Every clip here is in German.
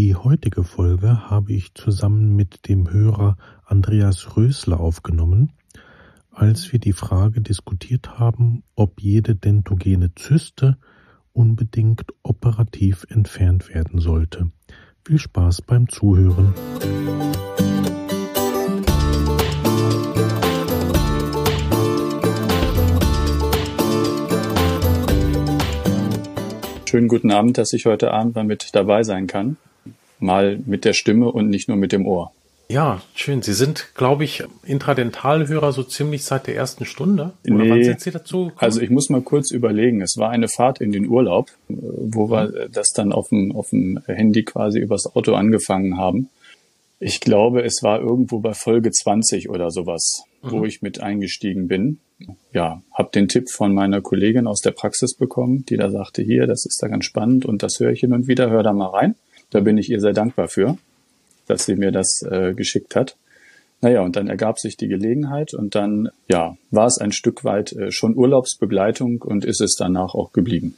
Die heutige Folge habe ich zusammen mit dem Hörer Andreas Rösler aufgenommen, als wir die Frage diskutiert haben, ob jede dentogene Zyste unbedingt operativ entfernt werden sollte. Viel Spaß beim Zuhören. Schönen guten Abend, dass ich heute Abend mal mit dabei sein kann. Mal mit der Stimme und nicht nur mit dem Ohr. Ja, schön. Sie sind, glaube ich, Intradentalhörer so ziemlich seit der ersten Stunde. Oder nee, wann sind Sie dazu? Gekommen? Also ich muss mal kurz überlegen. Es war eine Fahrt in den Urlaub, wo wir mhm. das dann auf dem, auf dem Handy quasi übers Auto angefangen haben. Ich glaube, es war irgendwo bei Folge 20 oder sowas, mhm. wo ich mit eingestiegen bin. Ja, habe den Tipp von meiner Kollegin aus der Praxis bekommen, die da sagte, hier, das ist da ganz spannend und das höre ich hin und wieder, hör da mal rein. Da bin ich ihr sehr dankbar für, dass sie mir das äh, geschickt hat. Naja, und dann ergab sich die Gelegenheit und dann, ja, war es ein Stück weit äh, schon Urlaubsbegleitung und ist es danach auch geblieben.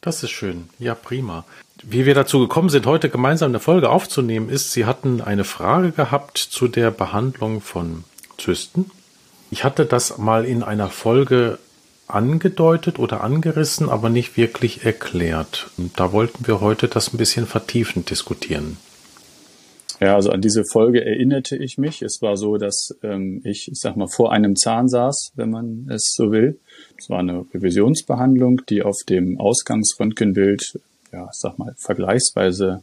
Das ist schön. Ja, prima. Wie wir dazu gekommen sind, heute gemeinsam eine Folge aufzunehmen, ist, Sie hatten eine Frage gehabt zu der Behandlung von Zysten. Ich hatte das mal in einer Folge angedeutet oder angerissen, aber nicht wirklich erklärt. Da wollten wir heute das ein bisschen vertiefend diskutieren. Ja, also an diese Folge erinnerte ich mich. Es war so, dass ähm, ich, ich sag mal, vor einem Zahn saß, wenn man es so will. Es war eine Revisionsbehandlung, die auf dem Ausgangsröntgenbild, ja, ich sag mal, vergleichsweise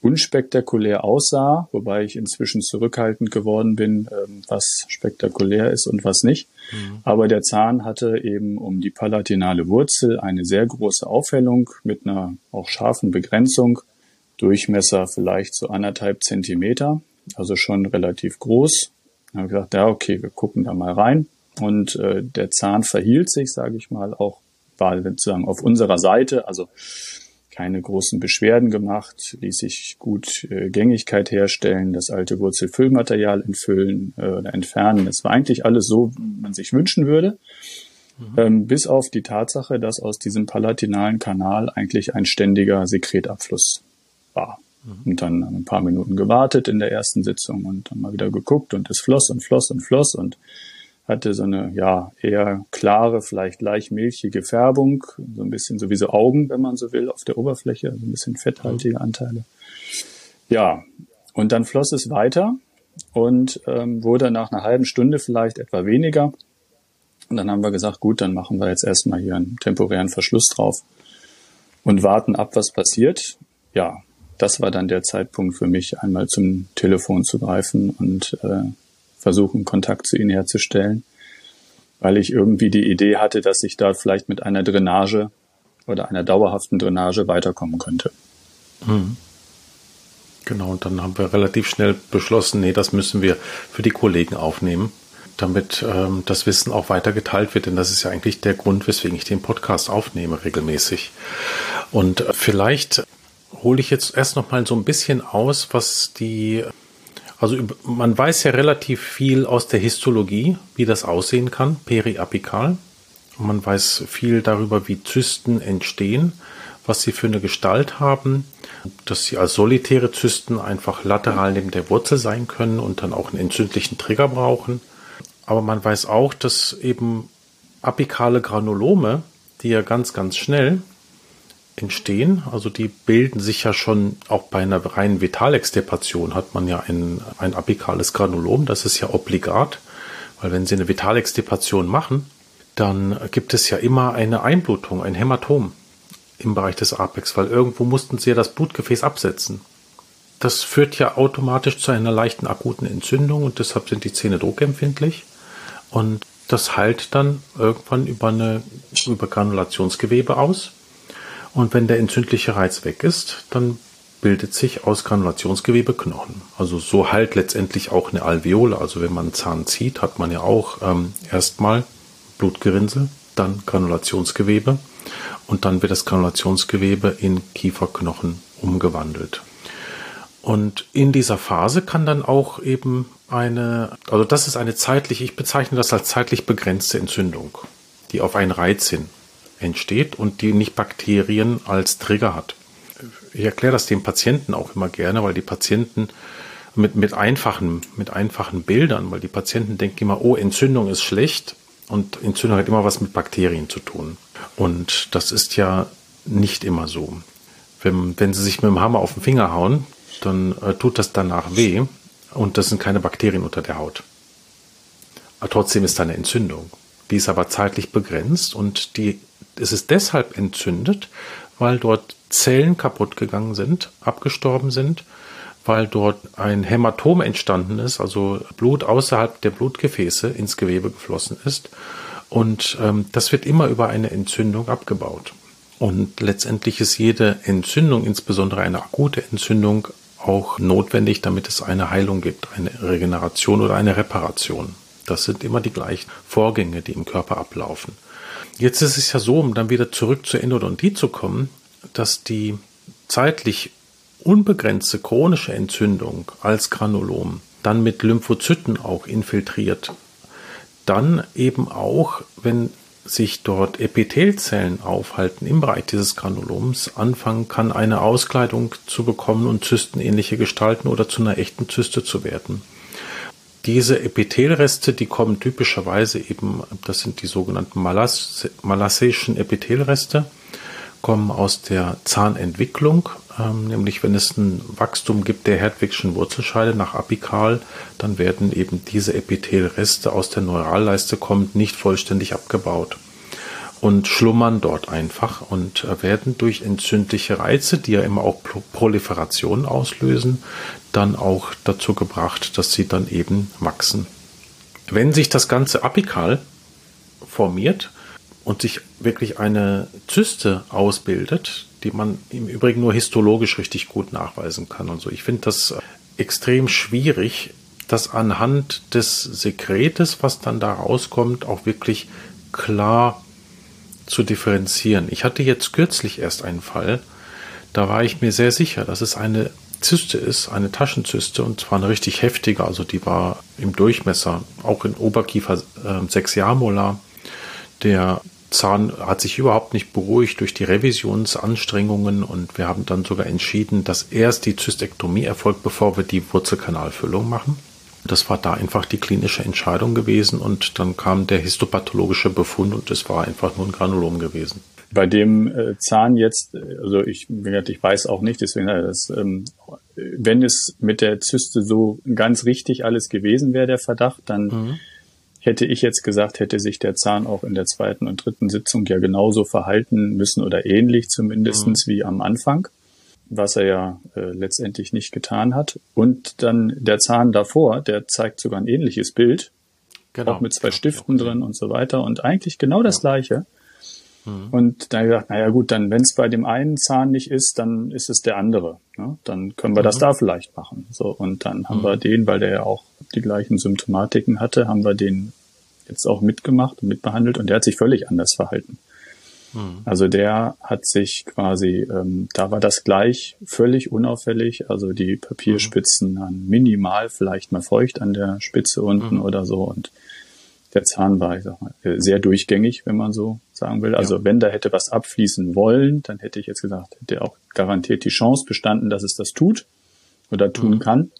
unspektakulär aussah, wobei ich inzwischen zurückhaltend geworden bin, ähm, was spektakulär ist und was nicht. Mhm. Aber der Zahn hatte eben um die palatinale Wurzel eine sehr große Aufhellung mit einer auch scharfen Begrenzung. Durchmesser vielleicht so anderthalb Zentimeter, also schon relativ groß. Da habe ich gesagt, ja, okay, wir gucken da mal rein. Und äh, der Zahn verhielt sich, sage ich mal, auch war sozusagen auf unserer Seite, also keine großen Beschwerden gemacht, ließ sich gut äh, Gängigkeit herstellen, das alte Wurzelfüllmaterial entfüllen äh, oder entfernen. Es war eigentlich alles so, wie man sich wünschen würde, mhm. ähm, bis auf die Tatsache, dass aus diesem palatinalen Kanal eigentlich ein ständiger Sekretabfluss war. Mhm. Und dann ein paar Minuten gewartet in der ersten Sitzung und dann mal wieder geguckt und es floss und floss und floss und hatte so eine ja eher klare, vielleicht leicht milchige Färbung, so ein bisschen sowieso Augen, wenn man so will, auf der Oberfläche, also ein bisschen fetthaltige Anteile. Ja, und dann floss es weiter und ähm, wurde nach einer halben Stunde vielleicht etwa weniger. Und dann haben wir gesagt, gut, dann machen wir jetzt erstmal hier einen temporären Verschluss drauf und warten ab, was passiert. Ja, das war dann der Zeitpunkt für mich, einmal zum Telefon zu greifen und äh, versuchen, Kontakt zu ihnen herzustellen, weil ich irgendwie die Idee hatte, dass ich da vielleicht mit einer Drainage oder einer dauerhaften Drainage weiterkommen könnte. Mhm. Genau, und dann haben wir relativ schnell beschlossen, nee, das müssen wir für die Kollegen aufnehmen, damit ähm, das Wissen auch weiter geteilt wird, denn das ist ja eigentlich der Grund, weswegen ich den Podcast aufnehme regelmäßig. Und äh, vielleicht hole ich jetzt erst noch mal so ein bisschen aus, was die also man weiß ja relativ viel aus der Histologie, wie das aussehen kann, periapikal. Man weiß viel darüber, wie Zysten entstehen, was sie für eine Gestalt haben, dass sie als solitäre Zysten einfach lateral neben der Wurzel sein können und dann auch einen entzündlichen Trigger brauchen. Aber man weiß auch, dass eben apikale Granulome, die ja ganz, ganz schnell entstehen. Also die bilden sich ja schon auch bei einer reinen Vitalextirpation hat man ja ein, ein apikales Granulom. Das ist ja obligat, weil wenn Sie eine Vitalextirpation machen, dann gibt es ja immer eine Einblutung, ein Hämatom im Bereich des Apex, weil irgendwo mussten Sie ja das Blutgefäß absetzen. Das führt ja automatisch zu einer leichten akuten Entzündung und deshalb sind die Zähne druckempfindlich. Und das heilt dann irgendwann über eine über Granulationsgewebe aus. Und wenn der entzündliche Reiz weg ist, dann bildet sich aus Granulationsgewebe Knochen. Also so halt letztendlich auch eine Alveole. Also wenn man einen Zahn zieht, hat man ja auch ähm, erstmal Blutgerinnsel, dann Granulationsgewebe und dann wird das Granulationsgewebe in Kieferknochen umgewandelt. Und in dieser Phase kann dann auch eben eine, also das ist eine zeitlich, ich bezeichne das als zeitlich begrenzte Entzündung, die auf einen Reiz hin entsteht und die nicht Bakterien als Trigger hat. ich erkläre das den Patienten auch immer gerne, weil die Patienten mit, mit einfachen, mit einfachen Bildern, weil die Patienten denken immer, oh, Entzündung ist schlecht und Entzündung hat immer was mit Bakterien zu tun. Und das ist ja nicht immer so. Wenn, wenn Sie sich mit dem Hammer auf den Finger hauen, dann äh, tut das danach weh und das sind keine Bakterien unter der Haut. Aber trotzdem ist da eine Entzündung. Die ist aber zeitlich begrenzt und die, es ist deshalb entzündet, weil dort Zellen kaputt gegangen sind, abgestorben sind, weil dort ein Hämatom entstanden ist, also Blut außerhalb der Blutgefäße ins Gewebe geflossen ist. Und ähm, das wird immer über eine Entzündung abgebaut. Und letztendlich ist jede Entzündung, insbesondere eine akute Entzündung, auch notwendig, damit es eine Heilung gibt, eine Regeneration oder eine Reparation. Das sind immer die gleichen Vorgänge, die im Körper ablaufen. Jetzt ist es ja so, um dann wieder zurück zur Endodontie zu kommen, dass die zeitlich unbegrenzte chronische Entzündung als Granulom dann mit Lymphozyten auch infiltriert, dann eben auch, wenn sich dort Epithelzellen aufhalten im Bereich dieses Granuloms, anfangen kann, eine Auskleidung zu bekommen und zystenähnliche Gestalten oder zu einer echten Zyste zu werden. Diese Epithelreste, die kommen typischerweise eben, das sind die sogenannten malasseischen Epithelreste, kommen aus der Zahnentwicklung, ähm, nämlich wenn es ein Wachstum gibt der Hertwigschen Wurzelscheide nach apikal, dann werden eben diese Epithelreste aus der Neuralleiste kommend nicht vollständig abgebaut und schlummern dort einfach und äh, werden durch entzündliche Reize, die ja immer auch Proliferation auslösen, dann auch dazu gebracht, dass sie dann eben wachsen. Wenn sich das Ganze apikal formiert und sich wirklich eine Zyste ausbildet, die man im Übrigen nur histologisch richtig gut nachweisen kann und so. Ich finde das äh, extrem schwierig, das anhand des Sekretes, was dann da rauskommt, auch wirklich klar zu differenzieren. Ich hatte jetzt kürzlich erst einen Fall, da war ich mir sehr sicher, dass es eine Zyste ist, eine Taschenzyste und zwar eine richtig heftige, also die war im Durchmesser, auch in Oberkiefer äh, 6 Jahrmolar. Der Zahn hat sich überhaupt nicht beruhigt durch die Revisionsanstrengungen und wir haben dann sogar entschieden, dass erst die Zystektomie erfolgt, bevor wir die Wurzelkanalfüllung machen. Das war da einfach die klinische Entscheidung gewesen und dann kam der histopathologische Befund und es war einfach nur ein Granulom gewesen. Bei dem äh, Zahn jetzt, also ich, ich weiß auch nicht, deswegen, äh, das, ähm, wenn es mit der Zyste so ganz richtig alles gewesen wäre, der Verdacht, dann mhm. hätte ich jetzt gesagt, hätte sich der Zahn auch in der zweiten und dritten Sitzung ja genauso verhalten müssen oder ähnlich zumindestens mhm. wie am Anfang was er ja äh, letztendlich nicht getan hat. Und dann der Zahn davor, der zeigt sogar ein ähnliches Bild, genau. auch mit zwei Stiften drin und so weiter und eigentlich genau das ja. gleiche. Mhm. Und da gesagt, naja gut, dann wenn es bei dem einen Zahn nicht ist, dann ist es der andere. Ne? Dann können wir mhm. das da vielleicht machen. So und dann haben mhm. wir den, weil der ja auch die gleichen Symptomatiken hatte, haben wir den jetzt auch mitgemacht und mitbehandelt und der hat sich völlig anders verhalten. Mhm. Also der hat sich quasi, ähm, da war das gleich völlig unauffällig, also die Papierspitzen mhm. minimal vielleicht mal feucht an der Spitze unten mhm. oder so und der Zahn war, ich sag mal, sehr durchgängig, wenn man so sagen will. Also ja. wenn da hätte was abfließen wollen, dann hätte ich jetzt gesagt, hätte auch garantiert die Chance bestanden, dass es das tut oder tun mhm. kann.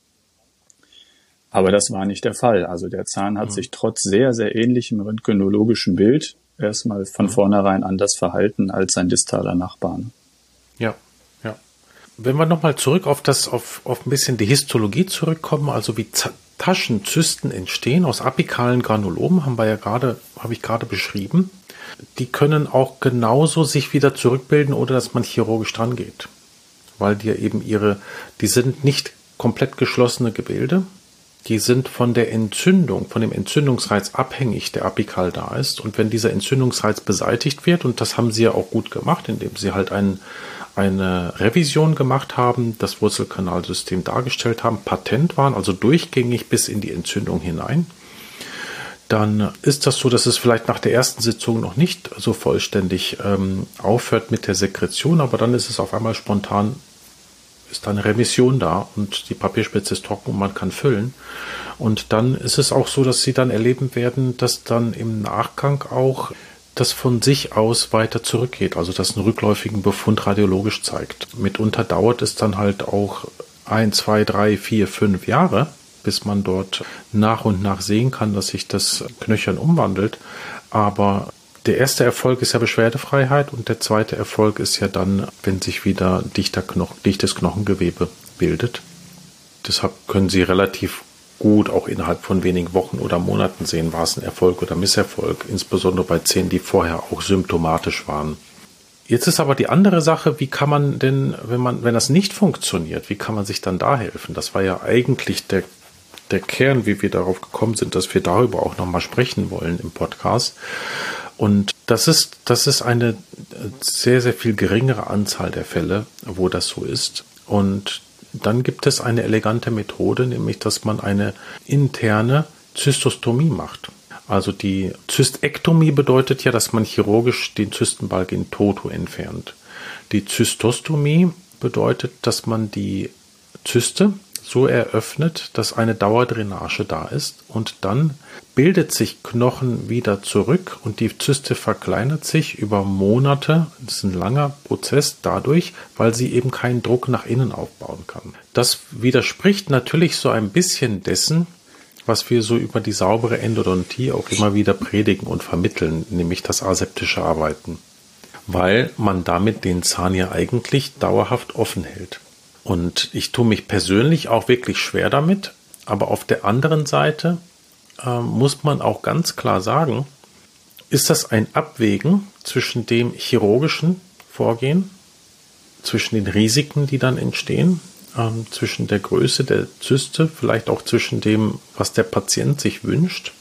Aber das war nicht der Fall. Also der Zahn hat mhm. sich trotz sehr, sehr ähnlichem röntgenologischen Bild erstmal von mhm. vornherein anders verhalten als sein distaler Nachbar. Ne? Ja, ja. Wenn wir nochmal zurück auf das, auf, auf ein bisschen die Histologie zurückkommen, also wie Z Taschenzysten entstehen aus apikalen Granulomen, haben wir ja gerade, habe ich gerade beschrieben. Die können auch genauso sich wieder zurückbilden, ohne dass man chirurgisch dran geht. Weil die eben ihre, die sind nicht komplett geschlossene Gebilde, die sind von der Entzündung, von dem Entzündungsreiz abhängig, der apikal da ist. Und wenn dieser Entzündungsreiz beseitigt wird, und das haben sie ja auch gut gemacht, indem sie halt ein, eine Revision gemacht haben, das Wurzelkanalsystem dargestellt haben, patent waren, also durchgängig bis in die Entzündung hinein, dann ist das so, dass es vielleicht nach der ersten Sitzung noch nicht so vollständig ähm, aufhört mit der Sekretion, aber dann ist es auf einmal spontan ist eine Remission da und die Papierspitze ist trocken und man kann füllen. Und dann ist es auch so, dass sie dann erleben werden, dass dann im Nachgang auch das von sich aus weiter zurückgeht, also das einen rückläufigen Befund radiologisch zeigt. Mitunter dauert es dann halt auch ein, zwei, drei, vier, fünf Jahre, bis man dort nach und nach sehen kann, dass sich das Knöchern umwandelt. Aber der erste Erfolg ist ja Beschwerdefreiheit und der zweite Erfolg ist ja dann, wenn sich wieder dichter Knochen, dichtes Knochengewebe bildet. Deshalb können Sie relativ gut auch innerhalb von wenigen Wochen oder Monaten sehen, war es ein Erfolg oder Misserfolg, insbesondere bei Zähnen, die vorher auch symptomatisch waren. Jetzt ist aber die andere Sache, wie kann man denn, wenn man, wenn das nicht funktioniert, wie kann man sich dann da helfen? Das war ja eigentlich der, der Kern, wie wir darauf gekommen sind, dass wir darüber auch nochmal sprechen wollen im Podcast. Und das ist, das ist eine sehr, sehr viel geringere Anzahl der Fälle, wo das so ist. Und dann gibt es eine elegante Methode, nämlich dass man eine interne Zystostomie macht. Also die Zystektomie bedeutet ja, dass man chirurgisch den Zystenbalg in toto entfernt. Die Zystostomie bedeutet, dass man die Zyste so eröffnet, dass eine Dauerdrainage da ist und dann bildet sich Knochen wieder zurück und die Zyste verkleinert sich über Monate. Das ist ein langer Prozess dadurch, weil sie eben keinen Druck nach innen aufbauen kann. Das widerspricht natürlich so ein bisschen dessen, was wir so über die saubere Endodontie auch immer wieder predigen und vermitteln, nämlich das aseptische Arbeiten. Weil man damit den Zahn ja eigentlich dauerhaft offen hält. Und ich tue mich persönlich auch wirklich schwer damit. Aber auf der anderen Seite äh, muss man auch ganz klar sagen, ist das ein Abwägen zwischen dem chirurgischen Vorgehen, zwischen den Risiken, die dann entstehen, ähm, zwischen der Größe der Zyste, vielleicht auch zwischen dem, was der Patient sich wünscht.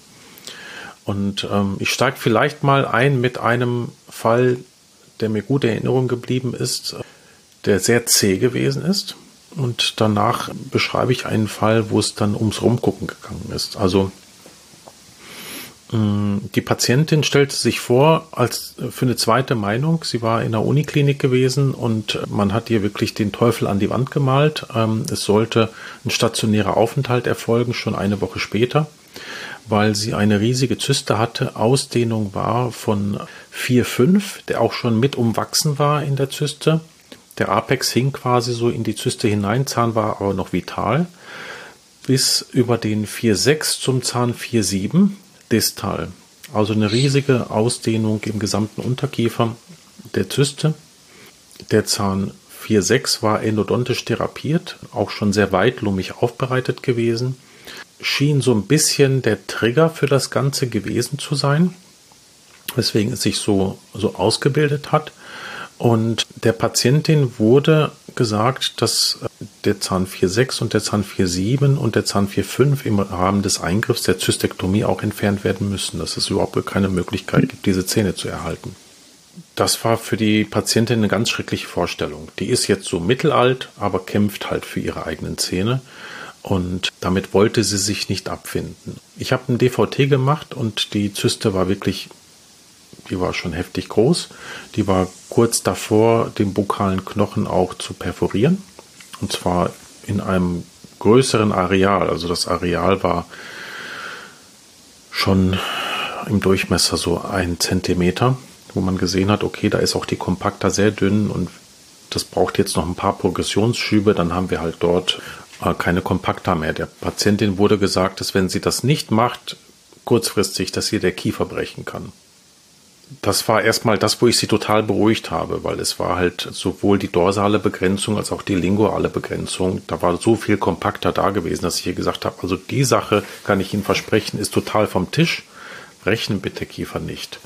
Und ähm, ich steige vielleicht mal ein mit einem Fall, der mir gut in Erinnerung geblieben ist der sehr zäh gewesen ist. Und danach beschreibe ich einen Fall, wo es dann ums Rumgucken gegangen ist. Also die Patientin stellte sich vor als für eine zweite Meinung. Sie war in der Uniklinik gewesen und man hat ihr wirklich den Teufel an die Wand gemalt. Ähm, es sollte ein stationärer Aufenthalt erfolgen, schon eine Woche später, weil sie eine riesige Zyste hatte. Ausdehnung war von 4,5, der auch schon mit umwachsen war in der Zyste. Der Apex hing quasi so in die Zyste hinein, Zahn war aber noch vital, bis über den 4,6 zum Zahn 4,7 distal. Also eine riesige Ausdehnung im gesamten Unterkiefer der Zyste. Der Zahn 4,6 war endodontisch therapiert, auch schon sehr weitlummig aufbereitet gewesen. Schien so ein bisschen der Trigger für das Ganze gewesen zu sein, weswegen es sich so, so ausgebildet hat. Und der Patientin wurde gesagt, dass äh, der Zahn 4,6 und der Zahn 4,7 und der Zahn 4,5 im Rahmen des Eingriffs der Zystektomie auch entfernt werden müssen, dass es überhaupt keine Möglichkeit gibt, diese Zähne zu erhalten. Das war für die Patientin eine ganz schreckliche Vorstellung. Die ist jetzt so mittelalt, aber kämpft halt für ihre eigenen Zähne. Und damit wollte sie sich nicht abfinden. Ich habe ein DVT gemacht und die Zyste war wirklich die war schon heftig groß. Die war kurz davor, den bukalen Knochen auch zu perforieren. Und zwar in einem größeren Areal. Also das Areal war schon im Durchmesser so ein Zentimeter, wo man gesehen hat, okay, da ist auch die Kompakta sehr dünn und das braucht jetzt noch ein paar Progressionsschübe, dann haben wir halt dort äh, keine Kompakta mehr. Der Patientin wurde gesagt, dass wenn sie das nicht macht, kurzfristig, dass ihr der Kiefer brechen kann das war erstmal das, wo ich sie total beruhigt habe, weil es war halt sowohl die dorsale Begrenzung als auch die linguale Begrenzung. Da war so viel kompakter da gewesen, dass ich hier gesagt habe, also die Sache kann ich Ihnen versprechen, ist total vom Tisch. Rechnen bitte Kiefer nicht.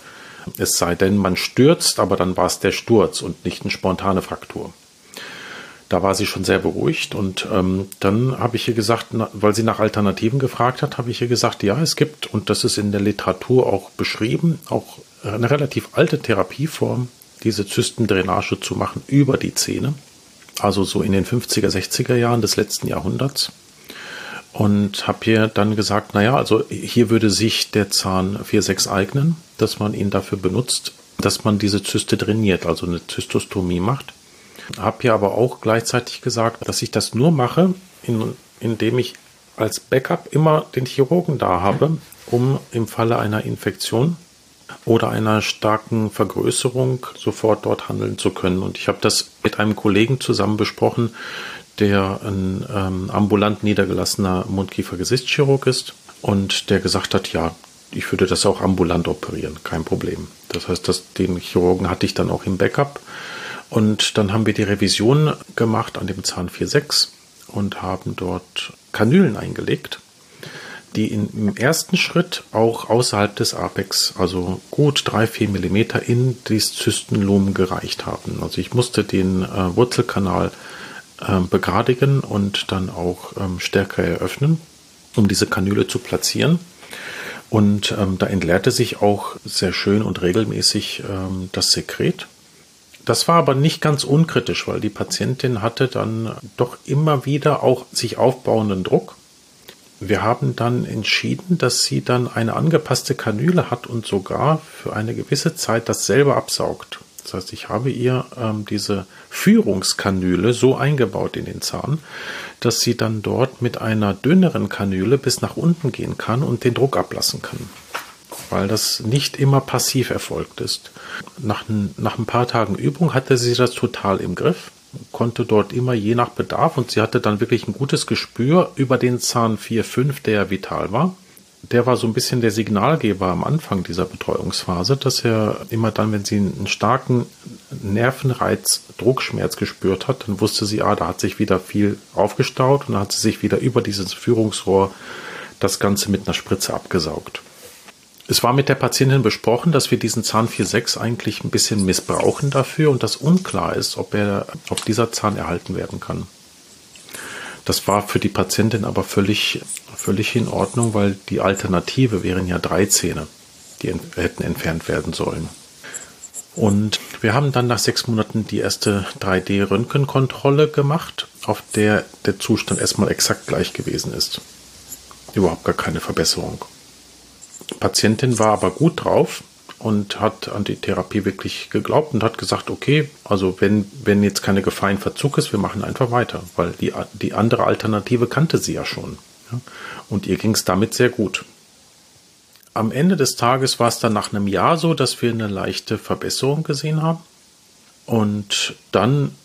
Es sei denn, man stürzt, aber dann war es der Sturz und nicht eine spontane Fraktur. Da war sie schon sehr beruhigt und ähm, dann habe ich ihr gesagt, na, weil sie nach Alternativen gefragt hat, habe ich ihr gesagt, ja, es gibt, und das ist in der Literatur auch beschrieben, auch eine relativ alte Therapieform, diese Zystendrainage zu machen über die Zähne. Also so in den 50er, 60er Jahren des letzten Jahrhunderts. Und habe hier dann gesagt, naja, also hier würde sich der Zahn 4,6 eignen, dass man ihn dafür benutzt, dass man diese Zyste trainiert, also eine Zystostomie macht. Habe hier aber auch gleichzeitig gesagt, dass ich das nur mache, in, indem ich als Backup immer den Chirurgen da habe, um im Falle einer Infektion oder einer starken Vergrößerung sofort dort handeln zu können. Und ich habe das mit einem Kollegen zusammen besprochen, der ein ähm, ambulant niedergelassener Mundkiefer-Gesichtschirurg ist und der gesagt hat, ja, ich würde das auch ambulant operieren, kein Problem. Das heißt, dass den Chirurgen hatte ich dann auch im Backup. Und dann haben wir die Revision gemacht an dem Zahn 4.6 und haben dort Kanülen eingelegt, die in, im ersten Schritt auch außerhalb des Apex, also gut 3-4 mm in das Zystenlumen gereicht haben. Also ich musste den äh, Wurzelkanal äh, begradigen und dann auch ähm, stärker eröffnen, um diese Kanüle zu platzieren. Und ähm, da entleerte sich auch sehr schön und regelmäßig ähm, das Sekret. Das war aber nicht ganz unkritisch, weil die Patientin hatte dann doch immer wieder auch sich aufbauenden Druck. Wir haben dann entschieden, dass sie dann eine angepasste Kanüle hat und sogar für eine gewisse Zeit das selber absaugt. Das heißt, ich habe ihr ähm, diese Führungskanüle so eingebaut in den Zahn, dass sie dann dort mit einer dünneren Kanüle bis nach unten gehen kann und den Druck ablassen kann. Weil das nicht immer passiv erfolgt ist. Nach, nach ein paar Tagen Übung hatte sie das total im Griff, konnte dort immer je nach Bedarf und sie hatte dann wirklich ein gutes Gespür über den Zahn 4-5, der vital war der war so ein bisschen der Signalgeber am Anfang dieser Betreuungsphase, dass er immer dann, wenn sie einen starken Nervenreiz, Druckschmerz gespürt hat, dann wusste sie, ah, da hat sich wieder viel aufgestaut und dann hat sie sich wieder über dieses Führungsrohr das Ganze mit einer Spritze abgesaugt. Es war mit der Patientin besprochen, dass wir diesen Zahn 4.6 eigentlich ein bisschen missbrauchen dafür und dass unklar ist, ob, er, ob dieser Zahn erhalten werden kann. Das war für die Patientin aber völlig, völlig in Ordnung, weil die Alternative wären ja drei Zähne, die hätten entfernt werden sollen. Und wir haben dann nach sechs Monaten die erste 3D-Röntgenkontrolle gemacht, auf der der Zustand erstmal exakt gleich gewesen ist. Überhaupt gar keine Verbesserung. Patientin war aber gut drauf und hat an die Therapie wirklich geglaubt und hat gesagt, okay, also wenn, wenn jetzt keine Gefahr in Verzug ist, wir machen einfach weiter, weil die, die andere Alternative kannte sie ja schon. Ja? Und ihr ging es damit sehr gut. Am Ende des Tages war es dann nach einem Jahr so, dass wir eine leichte Verbesserung gesehen haben. Und dann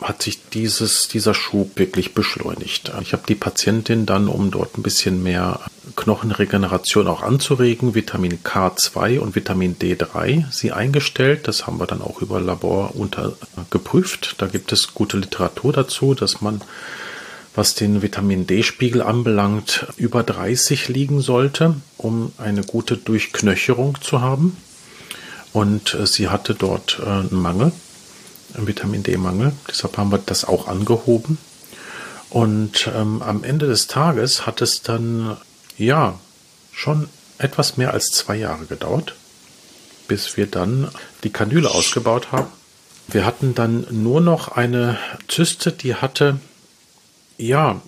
hat sich dieses, dieser Schub wirklich beschleunigt. Ich habe die Patientin dann, um dort ein bisschen mehr Knochenregeneration auch anzuregen, Vitamin K2 und Vitamin D3 sie eingestellt. Das haben wir dann auch über Labor unter geprüft. Da gibt es gute Literatur dazu, dass man, was den Vitamin D-Spiegel anbelangt, über 30 liegen sollte, um eine gute Durchknöcherung zu haben. Und äh, sie hatte dort äh, einen Mangel Vitamin D-Mangel. Deshalb haben wir das auch angehoben. Und ähm, am Ende des Tages hat es dann, ja, schon etwas mehr als zwei Jahre gedauert, bis wir dann die Kanüle ausgebaut haben. Wir hatten dann nur noch eine Zyste, die hatte, ja,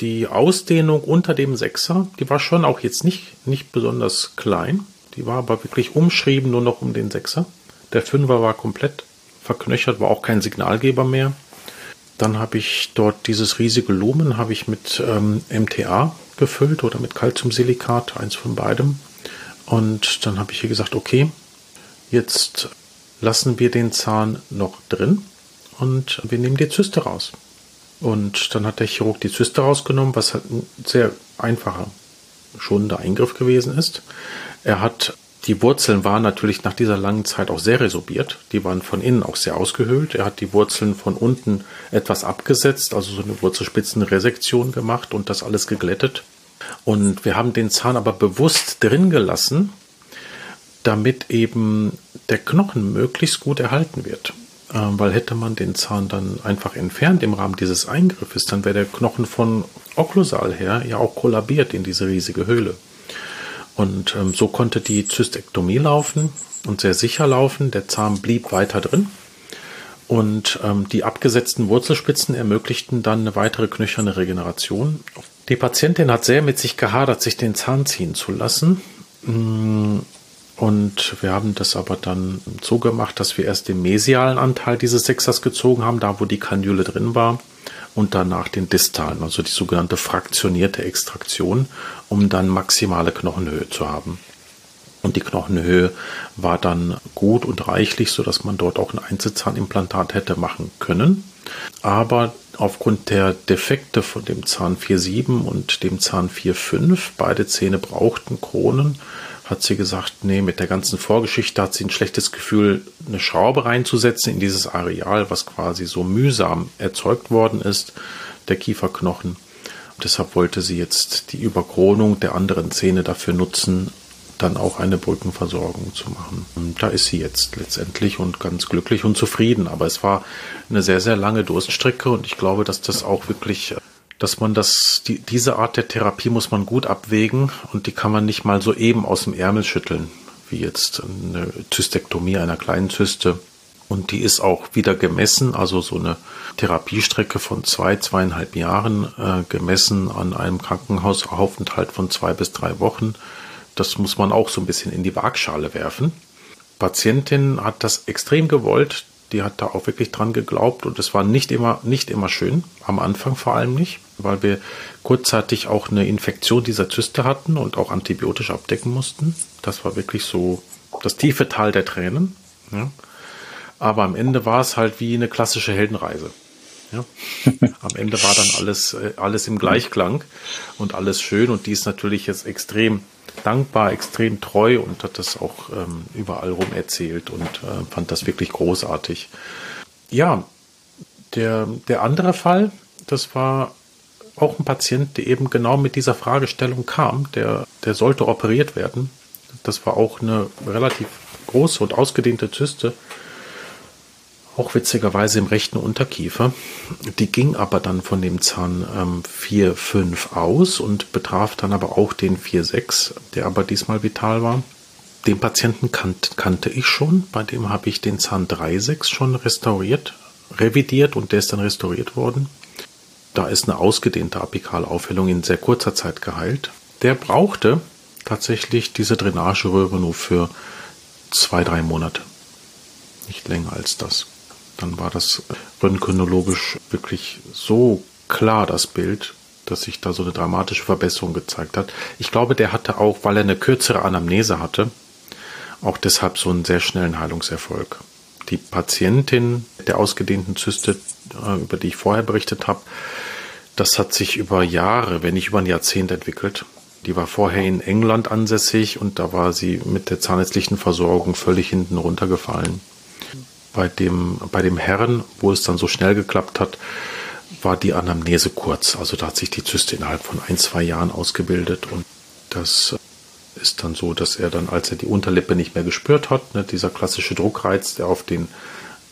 die Ausdehnung unter dem Sechser, die war schon auch jetzt nicht, nicht besonders klein. Die war aber wirklich umschrieben nur noch um den Sechser. Der Fünfer war komplett verknöchert, war auch kein Signalgeber mehr. Dann habe ich dort dieses riesige Lumen habe ich mit ähm, MTA gefüllt oder mit Calciumsilikat, eins von beidem. Und dann habe ich hier gesagt, okay, jetzt lassen wir den Zahn noch drin und wir nehmen die Zyste raus. Und dann hat der Chirurg die Zyste rausgenommen, was halt ein sehr einfacher, schonender Eingriff gewesen ist. Er hat die Wurzeln waren natürlich nach dieser langen Zeit auch sehr resorbiert. Die waren von innen auch sehr ausgehöhlt. Er hat die Wurzeln von unten etwas abgesetzt, also so eine Wurzelspitzenresektion gemacht und das alles geglättet. Und wir haben den Zahn aber bewusst drin gelassen, damit eben der Knochen möglichst gut erhalten wird. Ähm, weil hätte man den Zahn dann einfach entfernt im Rahmen dieses Eingriffes, dann wäre der Knochen von okklusal her ja auch kollabiert in diese riesige Höhle. Und ähm, so konnte die Zystektomie laufen und sehr sicher laufen. Der Zahn blieb weiter drin. Und ähm, die abgesetzten Wurzelspitzen ermöglichten dann eine weitere knöcherne Regeneration. Die Patientin hat sehr mit sich gehadert, sich den Zahn ziehen zu lassen. Mm, und wir haben das aber dann so gemacht, dass wir erst den mesialen Anteil dieses Sechsers gezogen haben, da wo die Kanüle drin war und danach den distalen, also die sogenannte fraktionierte Extraktion, um dann maximale Knochenhöhe zu haben. Und die Knochenhöhe war dann gut und reichlich, so dass man dort auch ein Einzelzahnimplantat hätte machen können. Aber aufgrund der Defekte von dem Zahn 4.7 und dem Zahn 4.5, beide Zähne brauchten Kronen, hat sie gesagt, nee, mit der ganzen Vorgeschichte hat sie ein schlechtes Gefühl, eine Schraube reinzusetzen in dieses Areal, was quasi so mühsam erzeugt worden ist, der Kieferknochen. Deshalb wollte sie jetzt die Überkronung der anderen Zähne dafür nutzen, dann auch eine Brückenversorgung zu machen. Und da ist sie jetzt letztendlich und ganz glücklich und zufrieden. Aber es war eine sehr, sehr lange Durststrecke und ich glaube, dass das auch wirklich, dass man das, die, diese Art der Therapie muss man gut abwägen und die kann man nicht mal so eben aus dem Ärmel schütteln, wie jetzt eine Zystektomie einer kleinen Zyste. Und die ist auch wieder gemessen, also so eine Therapiestrecke von zwei, zweieinhalb Jahren äh, gemessen an einem Krankenhausaufenthalt von zwei bis drei Wochen das muss man auch so ein bisschen in die Waagschale werfen. Patientin hat das extrem gewollt. Die hat da auch wirklich dran geglaubt und es war nicht immer, nicht immer schön. Am Anfang vor allem nicht, weil wir kurzzeitig auch eine Infektion dieser Zyste hatten und auch antibiotisch abdecken mussten. Das war wirklich so das tiefe Tal der Tränen. Ja. Aber am Ende war es halt wie eine klassische Heldenreise. Ja. Am Ende war dann alles, äh, alles im Gleichklang und alles schön und die ist natürlich jetzt extrem dankbar, extrem treu und hat das auch ähm, überall rum erzählt und äh, fand das wirklich großartig. Ja, der, der andere Fall, das war auch ein Patient, der eben genau mit dieser Fragestellung kam, der, der sollte operiert werden. Das war auch eine relativ große und ausgedehnte Zyste auch witzigerweise im rechten Unterkiefer. Die ging aber dann von dem Zahn ähm, 4, 5 aus und betraf dann aber auch den 4, 6, der aber diesmal vital war. Den Patienten kannt, kannte ich schon, bei dem habe ich den Zahn 3, 6 schon restauriert, revidiert und der ist dann restauriert worden. Da ist eine ausgedehnte Apikalaufhellung in sehr kurzer Zeit geheilt. Der brauchte tatsächlich diese Drainageröhre nur für zwei, drei Monate. Nicht länger als das dann war das röntgenologisch wirklich so klar, das Bild, dass sich da so eine dramatische Verbesserung gezeigt hat. Ich glaube, der hatte auch, weil er eine kürzere Anamnese hatte, auch deshalb so einen sehr schnellen Heilungserfolg. Die Patientin der ausgedehnten Zyste, äh, über die ich vorher berichtet habe, das hat sich über Jahre, wenn nicht über ein Jahrzehnt entwickelt. Die war vorher in England ansässig und da war sie mit der zahnärztlichen Versorgung völlig hinten runtergefallen. Bei dem, bei dem Herren, wo es dann so schnell geklappt hat, war die Anamnese kurz. Also da hat sich die Zyste innerhalb von ein, zwei Jahren ausgebildet und das ist dann so, dass er dann, als er die Unterlippe nicht mehr gespürt hat, ne, dieser klassische Druckreiz, der auf den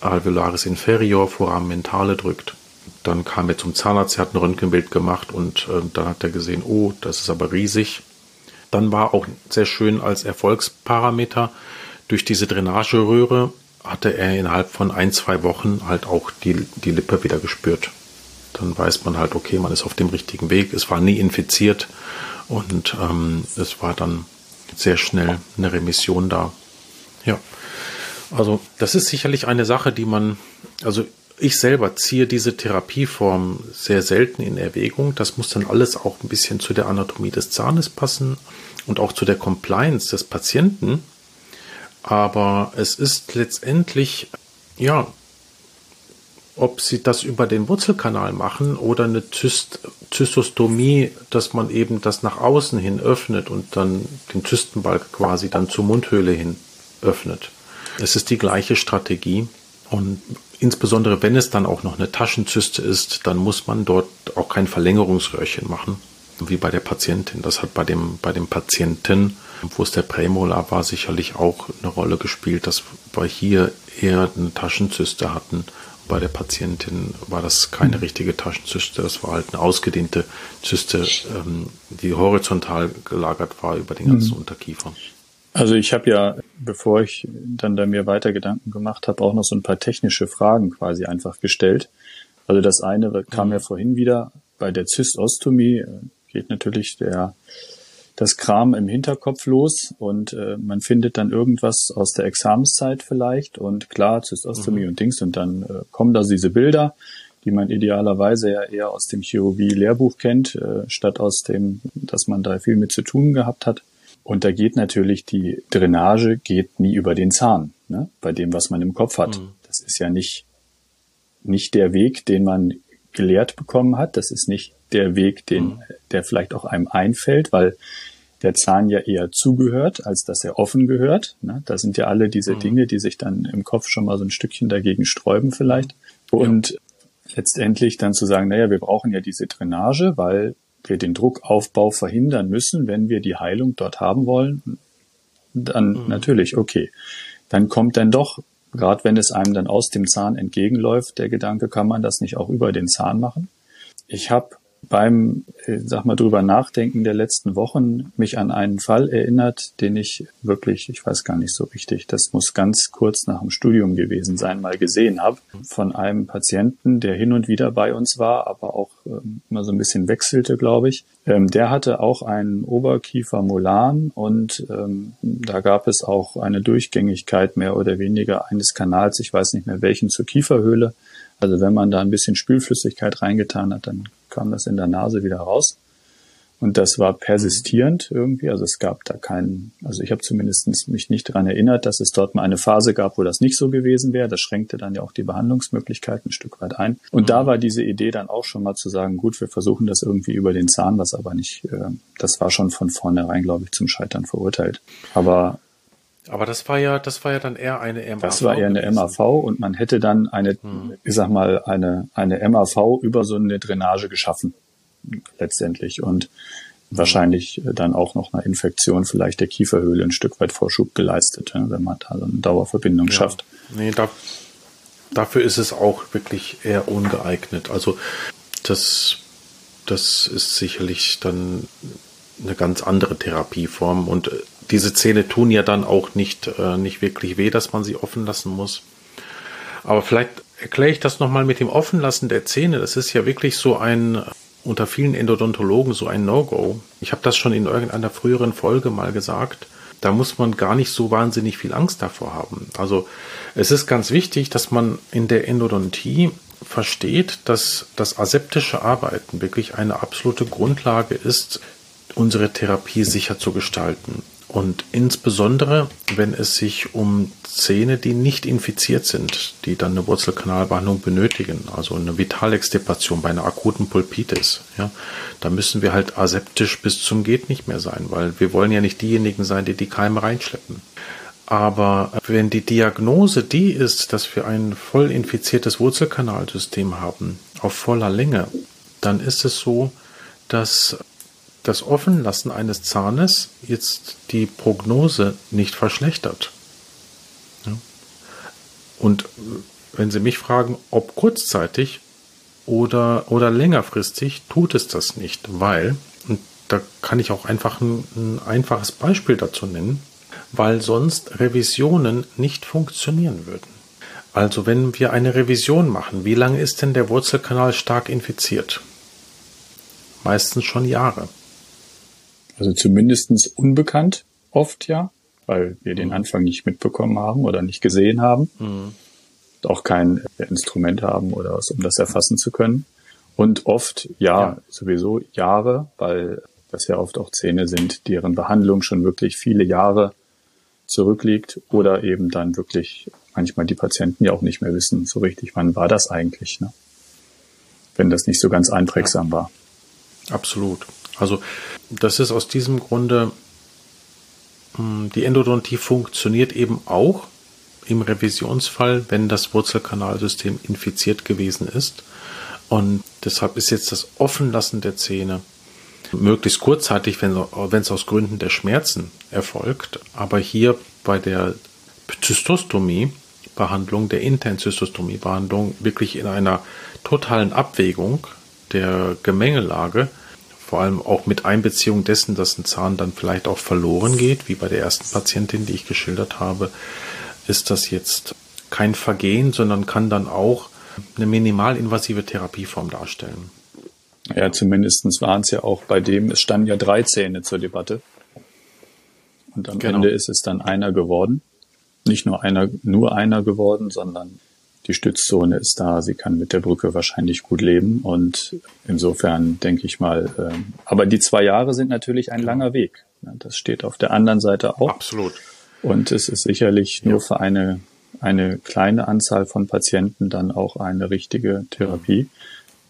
Alveolaris inferior Foramen mentale drückt, dann kam er zum Zahnarzt, er hat ein Röntgenbild gemacht und äh, dann hat er gesehen, oh, das ist aber riesig. Dann war auch sehr schön als Erfolgsparameter durch diese Drainageröhre hatte er innerhalb von ein, zwei Wochen halt auch die, die Lippe wieder gespürt. Dann weiß man halt, okay, man ist auf dem richtigen Weg. Es war nie infiziert und ähm, es war dann sehr schnell eine Remission da. Ja, also das ist sicherlich eine Sache, die man, also ich selber ziehe diese Therapieform sehr selten in Erwägung. Das muss dann alles auch ein bisschen zu der Anatomie des Zahnes passen und auch zu der Compliance des Patienten. Aber es ist letztendlich, ja, ob sie das über den Wurzelkanal machen oder eine Zyst Zystostomie, dass man eben das nach außen hin öffnet und dann den Zystenbalg quasi dann zur Mundhöhle hin öffnet. Es ist die gleiche Strategie und insbesondere wenn es dann auch noch eine Taschenzyste ist, dann muss man dort auch kein Verlängerungsröhrchen machen, wie bei der Patientin. Das hat bei dem, bei dem Patienten wo es der Prämolar war, sicherlich auch eine Rolle gespielt, dass wir hier eher eine Taschenzyste hatten. Bei der Patientin war das keine mhm. richtige Taschenzyste, das war halt eine ausgedehnte Zyste, ähm, die horizontal gelagert war über den ganzen mhm. Unterkiefer. Also ich habe ja, bevor ich dann da mir weiter Gedanken gemacht habe, auch noch so ein paar technische Fragen quasi einfach gestellt. Also das eine kam mhm. ja vorhin wieder bei der Zystostomie, äh, geht natürlich der das Kram im Hinterkopf los und äh, man findet dann irgendwas aus der Examenszeit vielleicht und klar, Zystostomie mhm. und Dings und dann äh, kommen da diese Bilder, die man idealerweise ja eher aus dem Chirurgie-Lehrbuch kennt, äh, statt aus dem, dass man da viel mit zu tun gehabt hat. Und da geht natürlich die Drainage geht nie über den Zahn, ne? bei dem, was man im Kopf hat. Mhm. Das ist ja nicht, nicht der Weg, den man gelehrt bekommen hat. Das ist nicht der Weg, den, mhm. der vielleicht auch einem einfällt, weil der Zahn ja eher zugehört, als dass er offen gehört. Ne? Da sind ja alle diese mhm. Dinge, die sich dann im Kopf schon mal so ein Stückchen dagegen sträuben vielleicht. Und ja. letztendlich dann zu sagen, naja, wir brauchen ja diese Drainage, weil wir den Druckaufbau verhindern müssen, wenn wir die Heilung dort haben wollen. Dann mhm. natürlich, okay. Dann kommt dann doch, gerade wenn es einem dann aus dem Zahn entgegenläuft, der Gedanke, kann man das nicht auch über den Zahn machen? Ich habe beim, äh, sag mal, drüber nachdenken der letzten Wochen mich an einen Fall erinnert, den ich wirklich, ich weiß gar nicht so richtig, das muss ganz kurz nach dem Studium gewesen sein, mal gesehen habe, von einem Patienten, der hin und wieder bei uns war, aber auch ähm, immer so ein bisschen wechselte, glaube ich. Ähm, der hatte auch einen Oberkiefermolan und ähm, da gab es auch eine Durchgängigkeit mehr oder weniger eines Kanals, ich weiß nicht mehr welchen, zur Kieferhöhle. Also wenn man da ein bisschen Spülflüssigkeit reingetan hat, dann kam das in der Nase wieder raus. Und das war persistierend irgendwie. Also es gab da keinen, also ich habe zumindest mich nicht daran erinnert, dass es dort mal eine Phase gab, wo das nicht so gewesen wäre. Das schränkte dann ja auch die Behandlungsmöglichkeiten ein Stück weit ein. Und da war diese Idee dann auch schon mal zu sagen, gut, wir versuchen das irgendwie über den Zahn, was aber nicht, äh, das war schon von vornherein, glaube ich, zum Scheitern verurteilt. Aber aber das war ja, das war ja dann eher eine MAV. Das war eher eine gewesen. MAV und man hätte dann eine, hm. ich sag mal, eine, eine MAV über so eine Drainage geschaffen, letztendlich. Und hm. wahrscheinlich dann auch noch eine Infektion vielleicht der Kieferhöhle ein Stück weit Vorschub geleistet, wenn man da so eine Dauerverbindung ja. schafft. Nee, da, dafür ist es auch wirklich eher ungeeignet. Also das, das ist sicherlich dann eine ganz andere Therapieform und äh, diese Zähne tun ja dann auch nicht, äh, nicht wirklich weh, dass man sie offen lassen muss. Aber vielleicht erkläre ich das nochmal mit dem Offenlassen der Zähne. Das ist ja wirklich so ein, unter vielen Endodontologen so ein No-Go. Ich habe das schon in irgendeiner früheren Folge mal gesagt. Da muss man gar nicht so wahnsinnig viel Angst davor haben. Also es ist ganz wichtig, dass man in der Endodontie versteht, dass das aseptische Arbeiten wirklich eine absolute Grundlage ist, unsere Therapie sicher zu gestalten. Und insbesondere, wenn es sich um Zähne, die nicht infiziert sind, die dann eine Wurzelkanalbehandlung benötigen, also eine Vitalextirpation bei einer akuten Pulpitis, ja, da müssen wir halt aseptisch bis zum geht nicht mehr sein, weil wir wollen ja nicht diejenigen sein, die die Keime reinschleppen. Aber wenn die Diagnose die ist, dass wir ein voll infiziertes Wurzelkanalsystem haben, auf voller Länge, dann ist es so, dass das Offenlassen eines Zahnes jetzt die Prognose nicht verschlechtert. Und wenn Sie mich fragen, ob kurzzeitig oder, oder längerfristig, tut es das nicht, weil, und da kann ich auch einfach ein, ein einfaches Beispiel dazu nennen, weil sonst Revisionen nicht funktionieren würden. Also wenn wir eine Revision machen, wie lange ist denn der Wurzelkanal stark infiziert? Meistens schon Jahre. Also zumindestens unbekannt oft ja, weil wir den. Anfang nicht mitbekommen haben oder nicht gesehen haben. Mhm. Auch kein Instrument haben oder was, um das erfassen zu können. Und oft, ja, ja, sowieso Jahre, weil das ja oft auch Zähne sind, deren Behandlung schon wirklich viele Jahre zurückliegt oder eben dann wirklich manchmal die Patienten ja auch nicht mehr wissen so richtig, wann war das eigentlich, ne? wenn das nicht so ganz einprägsam war. Absolut. Also das ist aus diesem Grunde, hm, die Endodontie funktioniert eben auch im Revisionsfall, wenn das Wurzelkanalsystem infiziert gewesen ist. Und deshalb ist jetzt das Offenlassen der Zähne möglichst kurzzeitig, wenn, es aus Gründen der Schmerzen erfolgt. Aber hier bei der Zystostomie-Behandlung, der internen Zystostomie-Behandlung, wirklich in einer totalen Abwägung der Gemengelage vor allem auch mit Einbeziehung dessen, dass ein Zahn dann vielleicht auch verloren geht, wie bei der ersten Patientin, die ich geschildert habe, ist das jetzt kein Vergehen, sondern kann dann auch eine minimalinvasive Therapieform darstellen. Ja, zumindest waren es ja auch bei dem, es standen ja drei Zähne zur Debatte. Und am genau. Ende ist es dann einer geworden. Nicht nur einer, nur einer geworden, sondern die Stützzone ist da, sie kann mit der Brücke wahrscheinlich gut leben und insofern denke ich mal, äh, aber die zwei Jahre sind natürlich ein langer Weg. Das steht auf der anderen Seite auch. Absolut. Und es ist sicherlich nur für eine, eine kleine Anzahl von Patienten dann auch eine richtige Therapie.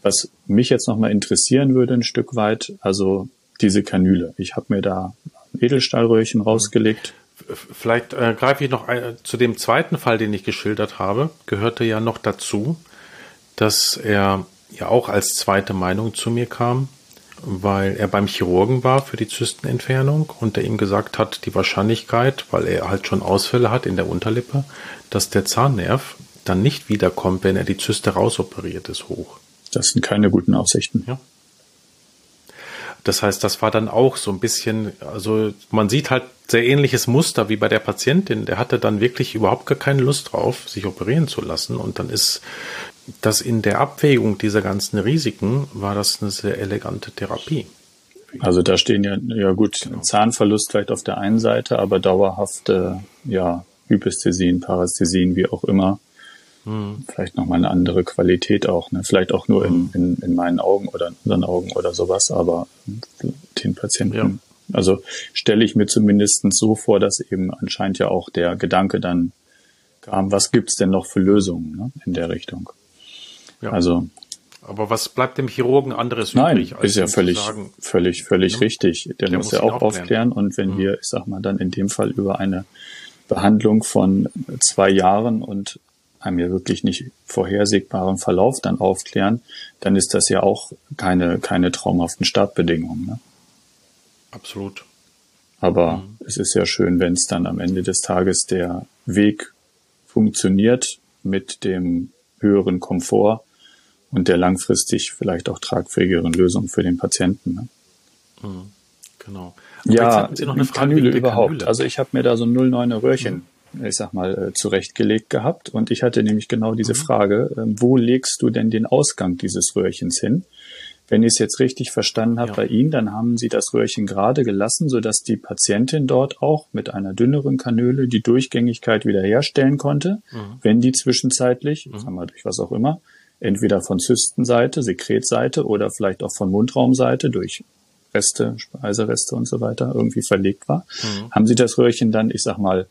Was mich jetzt nochmal interessieren würde ein Stück weit, also diese Kanüle. Ich habe mir da ein Edelstahlröhrchen rausgelegt. Vielleicht äh, greife ich noch ein, zu dem zweiten Fall, den ich geschildert habe, gehörte ja noch dazu, dass er ja auch als zweite Meinung zu mir kam, weil er beim Chirurgen war für die Zystenentfernung und der ihm gesagt hat, die Wahrscheinlichkeit, weil er halt schon Ausfälle hat in der Unterlippe, dass der Zahnnerv dann nicht wiederkommt, wenn er die Zyste rausoperiert, ist hoch. Das sind keine guten Aussichten. Ja. Das heißt, das war dann auch so ein bisschen, also man sieht halt sehr ähnliches Muster wie bei der Patientin. Der hatte dann wirklich überhaupt gar keine Lust drauf, sich operieren zu lassen. Und dann ist das in der Abwägung dieser ganzen Risiken, war das eine sehr elegante Therapie. Also da stehen ja, ja gut, genau. Zahnverlust vielleicht auf der einen Seite, aber dauerhafte, ja, Hypästhesien, Parästhesien, wie auch immer, hm. Vielleicht nochmal eine andere Qualität auch, ne? Vielleicht auch nur in, in, in meinen Augen oder in unseren Augen oder sowas, aber den Patienten. Ja. Also stelle ich mir zumindest so vor, dass eben anscheinend ja auch der Gedanke dann kam, was gibt's denn noch für Lösungen ne? in der Richtung? Ja. Also aber was bleibt dem Chirurgen anderes Nein, übrig? Nein, ist ja völlig, sagen, völlig, völlig ne? richtig. Der, der muss, muss ja auch aufklären. aufklären. Und wenn mhm. wir, ich sag mal, dann in dem Fall über eine Behandlung von zwei Jahren und einem ja wirklich nicht vorhersehbaren Verlauf dann aufklären, dann ist das ja auch keine, keine traumhaften Startbedingungen. Ne? Absolut. Aber mhm. es ist ja schön, wenn es dann am Ende des Tages der Weg funktioniert mit dem höheren Komfort und der langfristig vielleicht auch tragfähigeren Lösung für den Patienten. Ne? Mhm. Genau. Aber ja, Kanüle überhaupt. Kanüle. Also ich habe mir da so ein 09er Röhrchen mhm ich sag mal, äh, zurechtgelegt gehabt. Und ich hatte nämlich genau diese mhm. Frage, äh, wo legst du denn den Ausgang dieses Röhrchens hin? Wenn ich es jetzt richtig verstanden habe ja. bei Ihnen, dann haben Sie das Röhrchen gerade gelassen, sodass die Patientin dort auch mit einer dünneren Kanüle die Durchgängigkeit wiederherstellen konnte, mhm. wenn die zwischenzeitlich, mhm. sagen wir durch was auch immer, entweder von Zystenseite, Sekretseite oder vielleicht auch von Mundraumseite durch Reste, Speisereste und so weiter irgendwie verlegt war, mhm. haben Sie das Röhrchen dann, ich sag mal,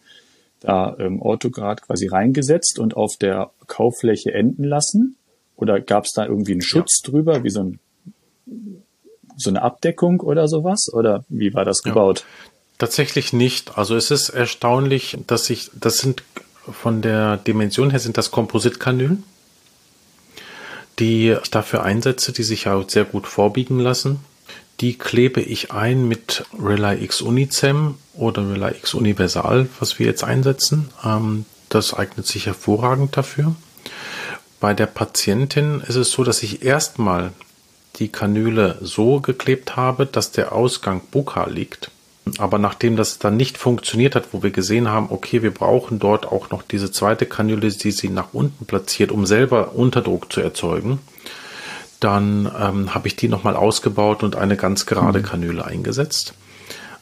da ähm, Orthograd quasi reingesetzt und auf der Kauffläche enden lassen? Oder gab es da irgendwie einen Schutz ja. drüber, wie so, ein, so eine Abdeckung oder sowas? Oder wie war das gebaut? Ja. Tatsächlich nicht. Also es ist erstaunlich, dass ich, das sind von der Dimension her sind das Kompositkanülen, die ich dafür einsetze, die sich ja sehr gut vorbiegen lassen. Die klebe ich ein mit Relay X Unicem oder Relay X Universal, was wir jetzt einsetzen. Ähm, das eignet sich hervorragend dafür. Bei der Patientin ist es so, dass ich erstmal die Kanüle so geklebt habe, dass der Ausgang bukal liegt. Aber nachdem das dann nicht funktioniert hat, wo wir gesehen haben, okay, wir brauchen dort auch noch diese zweite Kanüle, die sie nach unten platziert, um selber Unterdruck zu erzeugen, dann ähm, habe ich die nochmal ausgebaut und eine ganz gerade mhm. Kanüle eingesetzt.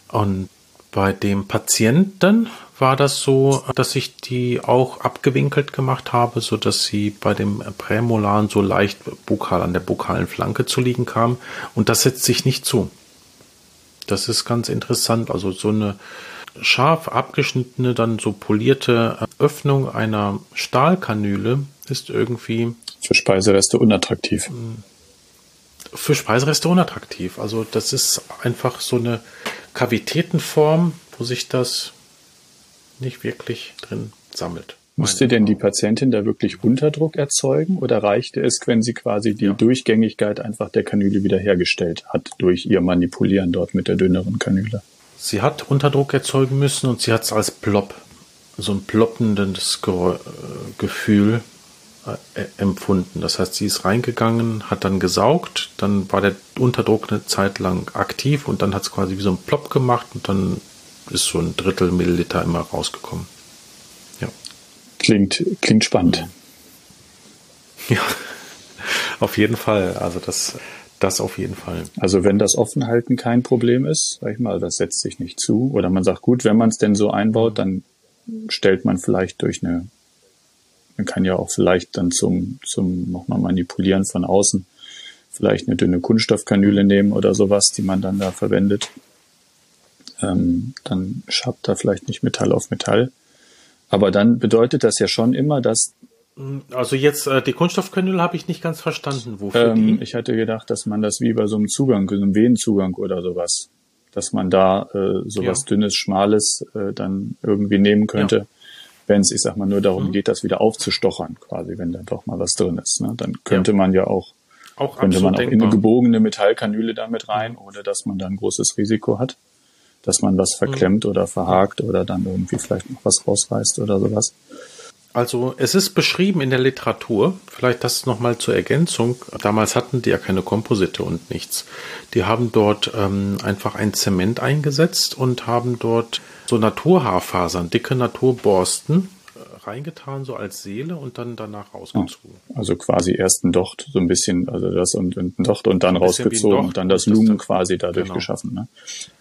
Und bei dem Patienten war das so, dass ich die auch abgewinkelt gemacht habe, so dass sie bei dem Prämolaren so leicht bukal an der bukalen Flanke zu liegen kam. Und das setzt sich nicht zu. Das ist ganz interessant. Also so eine scharf abgeschnittene, dann so polierte Öffnung einer Stahlkanüle ist irgendwie für Speisereste unattraktiv. Für Speisereste unattraktiv. Also das ist einfach so eine Kavitätenform, wo sich das nicht wirklich drin sammelt. Musste denn die Patientin da wirklich Unterdruck erzeugen oder reichte es, wenn sie quasi die ja. Durchgängigkeit einfach der Kanüle wiederhergestellt hat durch ihr Manipulieren dort mit der dünneren Kanüle? Sie hat Unterdruck erzeugen müssen und sie hat es als Plop, so ein ploppendes Gefühl äh, empfunden. Das heißt, sie ist reingegangen, hat dann gesaugt, dann war der Unterdruck eine Zeit lang aktiv und dann hat es quasi wie so ein Plop gemacht und dann ist so ein Drittel Milliliter immer rausgekommen. Ja. Klingt, klingt spannend. Ja, auf jeden Fall. Also das, das auf jeden Fall. Also wenn das Offenhalten kein Problem ist, sag ich mal, das setzt sich nicht zu. Oder man sagt, gut, wenn man es denn so einbaut, dann stellt man vielleicht durch eine man kann ja auch vielleicht dann zum, zum nochmal manipulieren von außen vielleicht eine dünne Kunststoffkanüle nehmen oder sowas, die man dann da verwendet. ähm, dann schabt da vielleicht nicht Metall auf Metall. Aber dann bedeutet das ja schon immer, dass also jetzt äh, die Kunststoffkanüle habe ich nicht ganz verstanden. Wofür ähm, die? Ich hatte gedacht, dass man das wie bei so einem Zugang, so einem Venenzugang oder sowas, dass man da äh, sowas ja. dünnes, schmales äh, dann irgendwie nehmen könnte, ja. Wenn es, ich sag mal, nur darum mhm. geht, das wieder aufzustochern, quasi, wenn da doch mal was drin ist. Ne? Dann könnte ja. man ja auch, auch könnte man auch denkbar. in eine gebogene Metallkanüle damit rein, mhm. ohne dass man da ein großes Risiko hat, dass man was verklemmt mhm. oder verhakt oder dann irgendwie vielleicht noch was rausreißt oder sowas. Also es ist beschrieben in der Literatur, vielleicht das nochmal zur Ergänzung. Damals hatten die ja keine Komposite und nichts. Die haben dort ähm, einfach ein Zement eingesetzt und haben dort so Naturhaarfasern, dicke Naturborsten äh, reingetan, so als Seele und dann danach rausgezogen. Also quasi erst ein Docht, so ein bisschen, also das und, und ein Docht und dann rausgezogen und dann das Lumen quasi dadurch genau. geschaffen. Ne?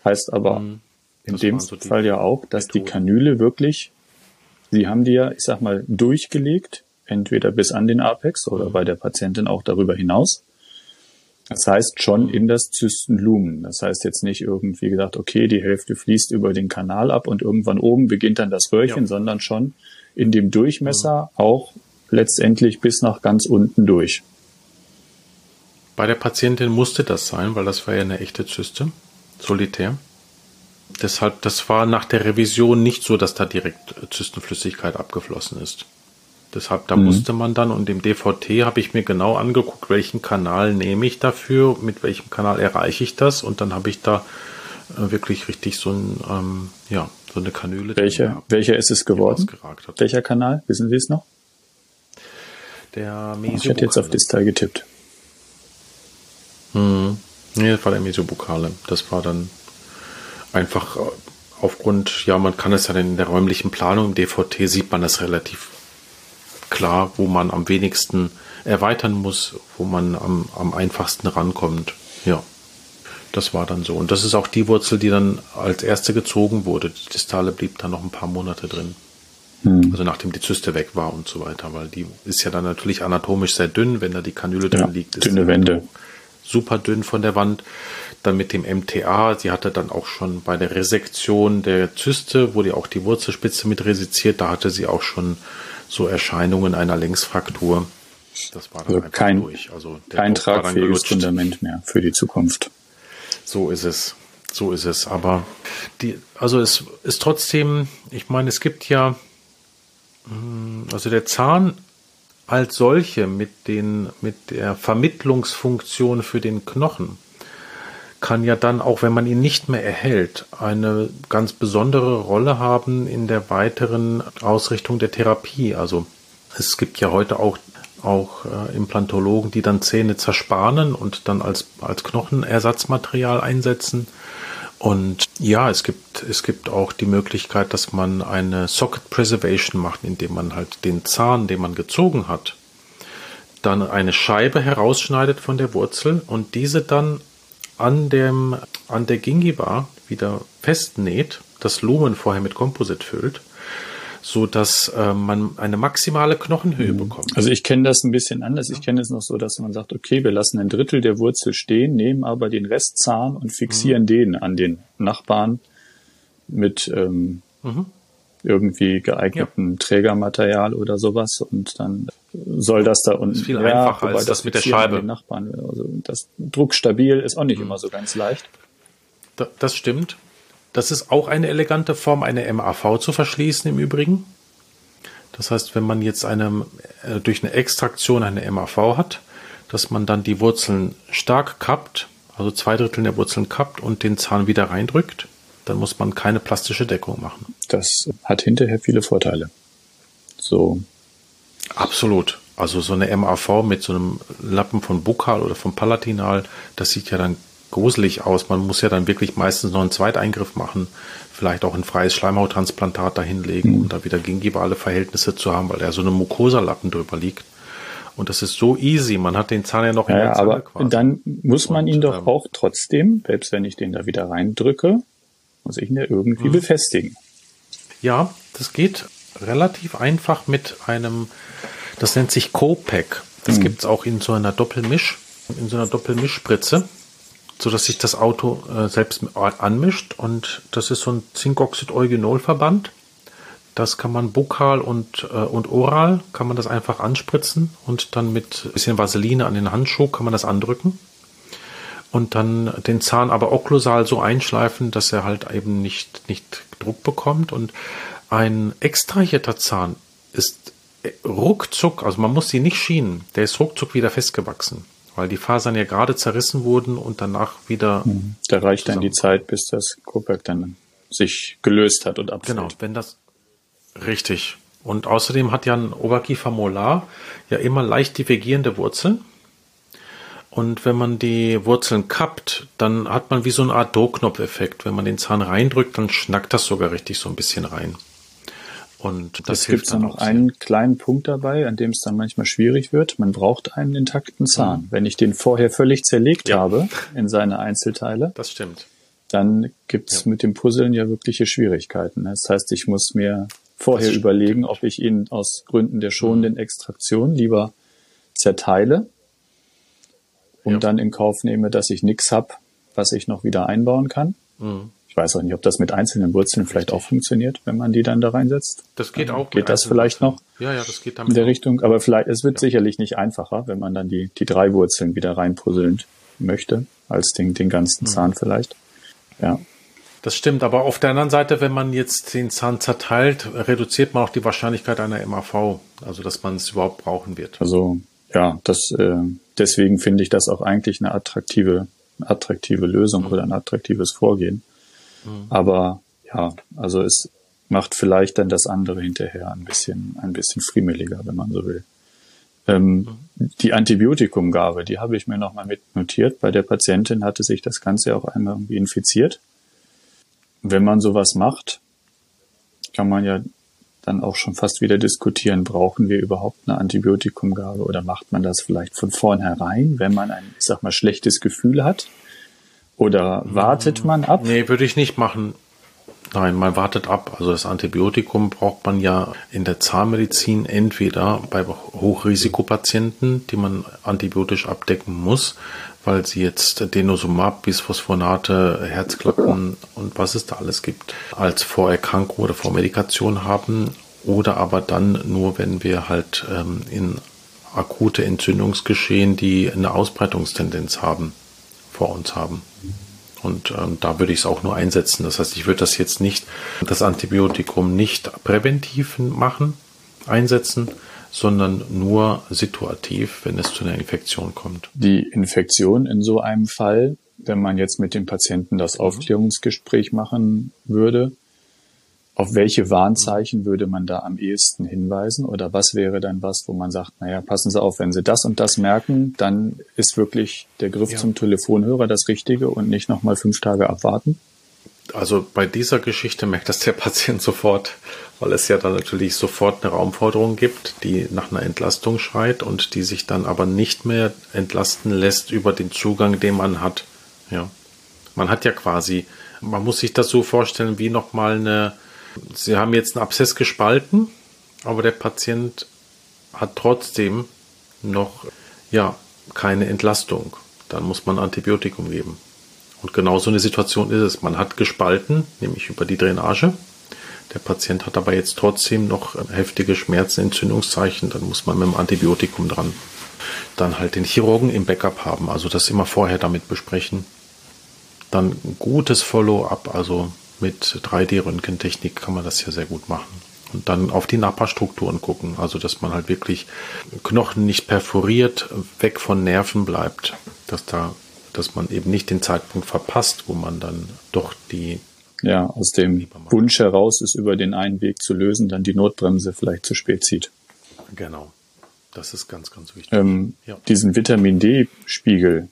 Heißt aber mhm. in dem so Fall ja auch, dass Methoden. die Kanüle wirklich Sie haben die ja, ich sag mal, durchgelegt, entweder bis an den Apex oder bei der Patientin auch darüber hinaus. Das heißt schon in das Zystenlumen. Das heißt jetzt nicht irgendwie gesagt, okay, die Hälfte fließt über den Kanal ab und irgendwann oben beginnt dann das Röhrchen, ja. sondern schon in dem Durchmesser mhm. auch letztendlich bis nach ganz unten durch. Bei der Patientin musste das sein, weil das war ja eine echte Zyste, solitär. Deshalb, das war nach der Revision nicht so, dass da direkt Zystenflüssigkeit abgeflossen ist. Deshalb, da mhm. musste man dann und im DVT habe ich mir genau angeguckt, welchen Kanal nehme ich dafür, mit welchem Kanal erreiche ich das und dann habe ich da äh, wirklich richtig so ein, ähm, ja, so eine Kanüle. Welche, welcher ist es geworden? Welcher Kanal? Wissen Sie es noch? Der Mesobukale. Ich hätte jetzt auf Distal getippt. Hm. Nee, das war der Mesobukale. Das war dann einfach aufgrund, ja, man kann es ja in der räumlichen Planung im DVT sieht man das relativ klar, wo man am wenigsten erweitern muss, wo man am, am einfachsten rankommt. Ja, das war dann so. Und das ist auch die Wurzel, die dann als erste gezogen wurde. Die Distale blieb dann noch ein paar Monate drin. Hm. Also nachdem die Zyste weg war und so weiter, weil die ist ja dann natürlich anatomisch sehr dünn, wenn da die Kanüle drin liegt. Ist dünne Wände. Super dünn von der Wand dann mit dem MTA. Sie hatte dann auch schon bei der Resektion der Zyste, wo die auch die Wurzelspitze mit resiziert, da hatte sie auch schon so Erscheinungen einer Längsfraktur. Das war dann also kein, durch. Also kein tragfähiges Fundament mehr für die Zukunft. So ist es. So ist es. Aber die, also es ist trotzdem, ich meine, es gibt ja, hm, also der Zahn als solche mit den, mit der Vermittlungsfunktion für den Knochen kann ja dann, auch wenn man ihn nicht mehr erhält, eine ganz besondere Rolle haben in der weiteren Ausrichtung der Therapie. Also es gibt ja heute auch, auch äh, Implantologen, die dann Zähne zersparen und dann als, als Knochenersatzmaterial einsetzen. Und ja, es gibt, es gibt auch die Möglichkeit, dass man eine Socket Preservation macht, indem man halt den Zahn, den man gezogen hat, dann eine Scheibe herausschneidet von der Wurzel und diese dann an, dem, an der Gingiva wieder festnäht, das Lumen vorher mit Komposit füllt, so dass äh, man eine maximale Knochenhöhe mhm. bekommt. Also ich kenne das ein bisschen anders. Ich kenne es noch so, dass man sagt, okay, wir lassen ein Drittel der Wurzel stehen, nehmen aber den Restzahn und fixieren mhm. den an den Nachbarn mit ähm, mhm irgendwie geeignetem ja. Trägermaterial oder sowas und dann soll das da unten. Das ist viel ja, einfacher als das, das mit der Scheibe. Nachbarn, also das druckstabil ist auch nicht mhm. immer so ganz leicht. Das stimmt. Das ist auch eine elegante Form, eine MAV zu verschließen im Übrigen. Das heißt, wenn man jetzt eine, äh, durch eine Extraktion eine MAV hat, dass man dann die Wurzeln stark kappt, also zwei Drittel der Wurzeln kappt und den Zahn wieder reindrückt dann muss man keine plastische Deckung machen. Das hat hinterher viele Vorteile. So. Absolut. Also so eine MAV mit so einem Lappen von Bukal oder von Palatinal, das sieht ja dann gruselig aus. Man muss ja dann wirklich meistens noch einen Zweiteingriff machen, vielleicht auch ein freies Schleimhauttransplantat dahinlegen, mhm. um da wieder gingivale Verhältnisse zu haben, weil da so eine Mucosa-Lappen drüber liegt. Und das ist so easy. Man hat den Zahn ja noch in ja, der Zange aber quasi. dann muss man Und, ihn doch ähm, auch trotzdem, selbst wenn ich den da wieder reindrücke, muss ich ihn ja irgendwie hm. befestigen. Ja, das geht relativ einfach mit einem, das nennt sich Co-Pack. Das hm. gibt es auch in so einer Doppelmisch, in so einer Doppelmischspritze. So dass sich das Auto äh, selbst anmischt und das ist so ein Zinkoxid-Eugenol-Verband. Das kann man bukal und, äh, und oral, kann man das einfach anspritzen und dann mit ein bisschen Vaseline an den Handschuh kann man das andrücken und dann den Zahn aber okklusal so einschleifen, dass er halt eben nicht, nicht Druck bekommt und ein extrahierter Zahn ist ruckzuck, also man muss sie nicht schienen, der ist ruckzuck wieder festgewachsen weil die Fasern ja gerade zerrissen wurden und danach wieder. Mhm. Da reicht dann die Zeit, bis das Kopek dann sich gelöst hat und abfällt. Genau, wenn das richtig. Und außerdem hat ja ein Oberkiefermolar ja immer leicht divergierende Wurzeln. Und wenn man die Wurzeln kappt, dann hat man wie so eine Art Do-Knopf-Effekt. Wenn man den Zahn reindrückt, dann schnackt das sogar richtig so ein bisschen rein. Und das es gibt dann noch einen kleinen Punkt dabei, an dem es dann manchmal schwierig wird. Man braucht einen intakten Zahn. Mhm. Wenn ich den vorher völlig zerlegt ja. habe in seine Einzelteile, das stimmt. Dann gibt's ja. mit dem Puzzeln ja wirkliche Schwierigkeiten. Das heißt, ich muss mir vorher überlegen, ob ich ihn aus Gründen der schonenden mhm. Extraktion lieber zerteile und ja. dann in Kauf nehme, dass ich nichts hab, was ich noch wieder einbauen kann. Mhm weiß auch nicht, ob das mit einzelnen Wurzeln vielleicht auch funktioniert, wenn man die dann da reinsetzt. Das geht auch. Geht das vielleicht noch? Ja, ja, das geht damit. In der auch. Richtung, aber vielleicht, es wird ja. sicherlich nicht einfacher, wenn man dann die, die drei Wurzeln wieder reinpuzzeln möchte, als den, den ganzen mhm. Zahn vielleicht. Ja. Das stimmt, aber auf der anderen Seite, wenn man jetzt den Zahn zerteilt, reduziert man auch die Wahrscheinlichkeit einer MAV, also dass man es überhaupt brauchen wird. Also ja, das äh, deswegen finde ich das auch eigentlich eine attraktive, attraktive Lösung mhm. oder ein attraktives Vorgehen. Mhm. Aber ja, also es macht vielleicht dann das andere hinterher ein bisschen, ein bisschen friemeliger, wenn man so will. Ähm, mhm. Die Antibiotikumgabe, die habe ich mir nochmal mitnotiert. Bei der Patientin hatte sich das Ganze auch einmal irgendwie infiziert. Wenn man sowas macht, kann man ja dann auch schon fast wieder diskutieren, brauchen wir überhaupt eine Antibiotikumgabe oder macht man das vielleicht von vornherein, wenn man ein, ich sag mal, schlechtes Gefühl hat? Oder wartet man ab? Nee, würde ich nicht machen. Nein, man wartet ab. Also das Antibiotikum braucht man ja in der Zahnmedizin entweder bei Hochrisikopatienten, die man antibiotisch abdecken muss, weil sie jetzt Denosumab, Bisphosphonate, Herzklappen und was es da alles gibt, als Vorerkrankung oder Vormedikation haben. Oder aber dann nur, wenn wir halt ähm, in akute Entzündungsgeschehen, die eine Ausbreitungstendenz haben vor uns haben. Und ähm, da würde ich es auch nur einsetzen. Das heißt, ich würde das jetzt nicht, das Antibiotikum nicht präventiv machen, einsetzen, sondern nur situativ, wenn es zu einer Infektion kommt. Die Infektion in so einem Fall, wenn man jetzt mit dem Patienten das mhm. Aufklärungsgespräch machen würde, auf welche Warnzeichen würde man da am ehesten hinweisen? Oder was wäre dann was, wo man sagt, naja, passen Sie auf, wenn Sie das und das merken, dann ist wirklich der Griff ja. zum Telefonhörer das Richtige und nicht nochmal fünf Tage abwarten? Also bei dieser Geschichte merkt das der Patient sofort, weil es ja dann natürlich sofort eine Raumforderung gibt, die nach einer Entlastung schreit und die sich dann aber nicht mehr entlasten lässt über den Zugang, den man hat. Ja. Man hat ja quasi, man muss sich das so vorstellen wie nochmal eine, Sie haben jetzt einen Abszess gespalten, aber der Patient hat trotzdem noch ja keine Entlastung. Dann muss man Antibiotikum geben. Und genau so eine Situation ist es. Man hat gespalten, nämlich über die Drainage. Der Patient hat aber jetzt trotzdem noch heftige Schmerzen, Entzündungszeichen. Dann muss man mit dem Antibiotikum dran. Dann halt den Chirurgen im Backup haben. Also das immer vorher damit besprechen. Dann gutes Follow-up, also mit 3D-Röntgentechnik kann man das ja sehr gut machen. Und dann auf die Nappa-Strukturen gucken, also dass man halt wirklich Knochen nicht perforiert, weg von Nerven bleibt, dass da, dass man eben nicht den Zeitpunkt verpasst, wo man dann doch die ja, aus dem Wunsch heraus, es über den einen Weg zu lösen, dann die Notbremse vielleicht zu spät zieht. Genau. Das ist ganz, ganz wichtig. Ähm, ja. Diesen Vitamin D-Spiegel,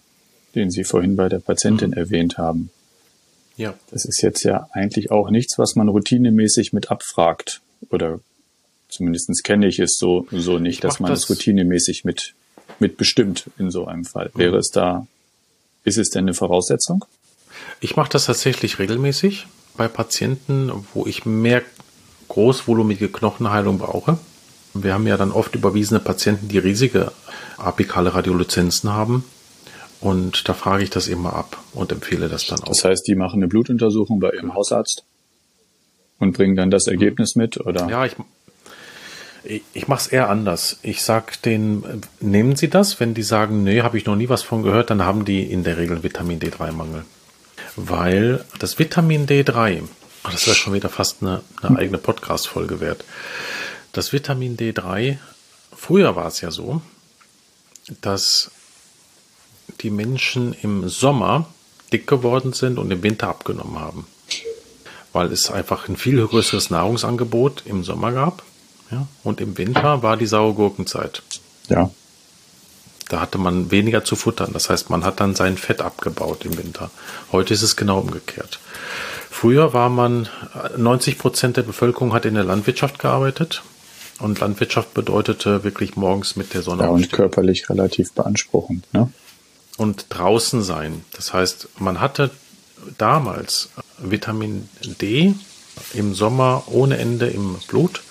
den Sie vorhin bei der Patientin mhm. erwähnt haben, ja. Das ist jetzt ja eigentlich auch nichts, was man routinemäßig mit abfragt. Oder zumindestens kenne ich es so, so nicht, dass man das es routinemäßig mit, mit bestimmt in so einem Fall. Mhm. Wäre es da, ist es denn eine Voraussetzung? Ich mache das tatsächlich regelmäßig bei Patienten, wo ich mehr großvolumige Knochenheilung brauche. Wir haben ja dann oft überwiesene Patienten, die riesige apikale Radioluzenzen haben Und da frage ich das immer ab und empfehle das dann auch. Das heißt, die machen eine Blutuntersuchung bei ihrem Hausarzt und bringen dann das Ergebnis mit, oder? Ja, ich, ich, mache es eher anders. Ich sage denen, nehmen Sie das. Wenn die sagen, nee, habe ich noch nie was von gehört, dann haben die in der Regel Vitamin D3-Mangel. Weil das Vitamin D3, das wäre schon wieder fast eine, eine eigene Podcast-Folge wert. Das Vitamin D3, früher war es ja so, dass die Menschen im Sommer dick geworden sind und im Winter abgenommen haben. Weil es einfach ein viel größeres Nahrungsangebot im Sommer gab. Ja, und im Winter war die saure Gurkenzeit. Ja. Da hatte man weniger zu futtern. Das heißt, man hat dann sein Fett abgebaut im Winter. Heute ist es genau umgekehrt. Früher war man, 90 Prozent der Bevölkerung hat in der Landwirtschaft gearbeitet. Und Landwirtschaft bedeutete wirklich morgens mit der Sonne. Ja, und körperlich relativ beanspruchend, ne? Und draußen sein. Das heißt, man hatte damals Vitamin D im Sommer ohne Ende im Blut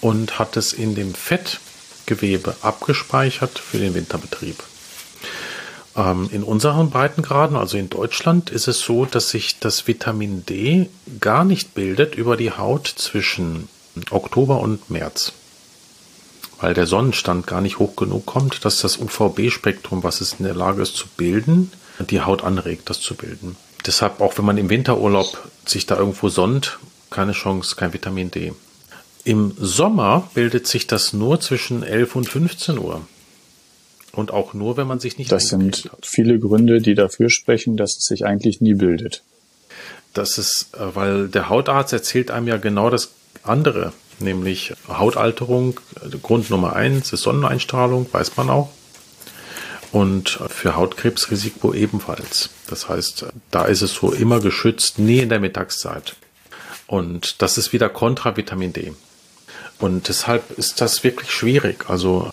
und hat es in dem Fettgewebe abgespeichert für den Winterbetrieb. Ähm, in unseren Breitengraden, also in Deutschland, ist es so, dass sich das Vitamin D gar nicht bildet über die Haut zwischen Oktober und März. Weil der Sonnenstand gar nicht hoch genug kommt, dass das UVB-Spektrum, was es in der Lage ist zu bilden, die Haut anregt, das zu bilden. Deshalb, auch wenn man im Winterurlaub sich da irgendwo sonnt, keine Chance, kein Vitamin D. Im Sommer bildet sich das nur zwischen 11 und 15 Uhr. Und auch nur, wenn man sich nicht Das sind hat. viele Gründe, die dafür sprechen, dass es sich eigentlich nie bildet. Das ist, äh, weil der Hautarzt erzählt einem ja genau das andere, nämlich Hautalterung. Grund Nummer eins ist Sonneneinstrahlung, weiß man auch. Und für Hautkrebsrisiko ebenfalls. Das heißt, da ist es so immer geschützt, nie in der Mittagszeit. Und das ist wieder Kontra Vitamin D. Und deshalb ist das wirklich schwierig. Also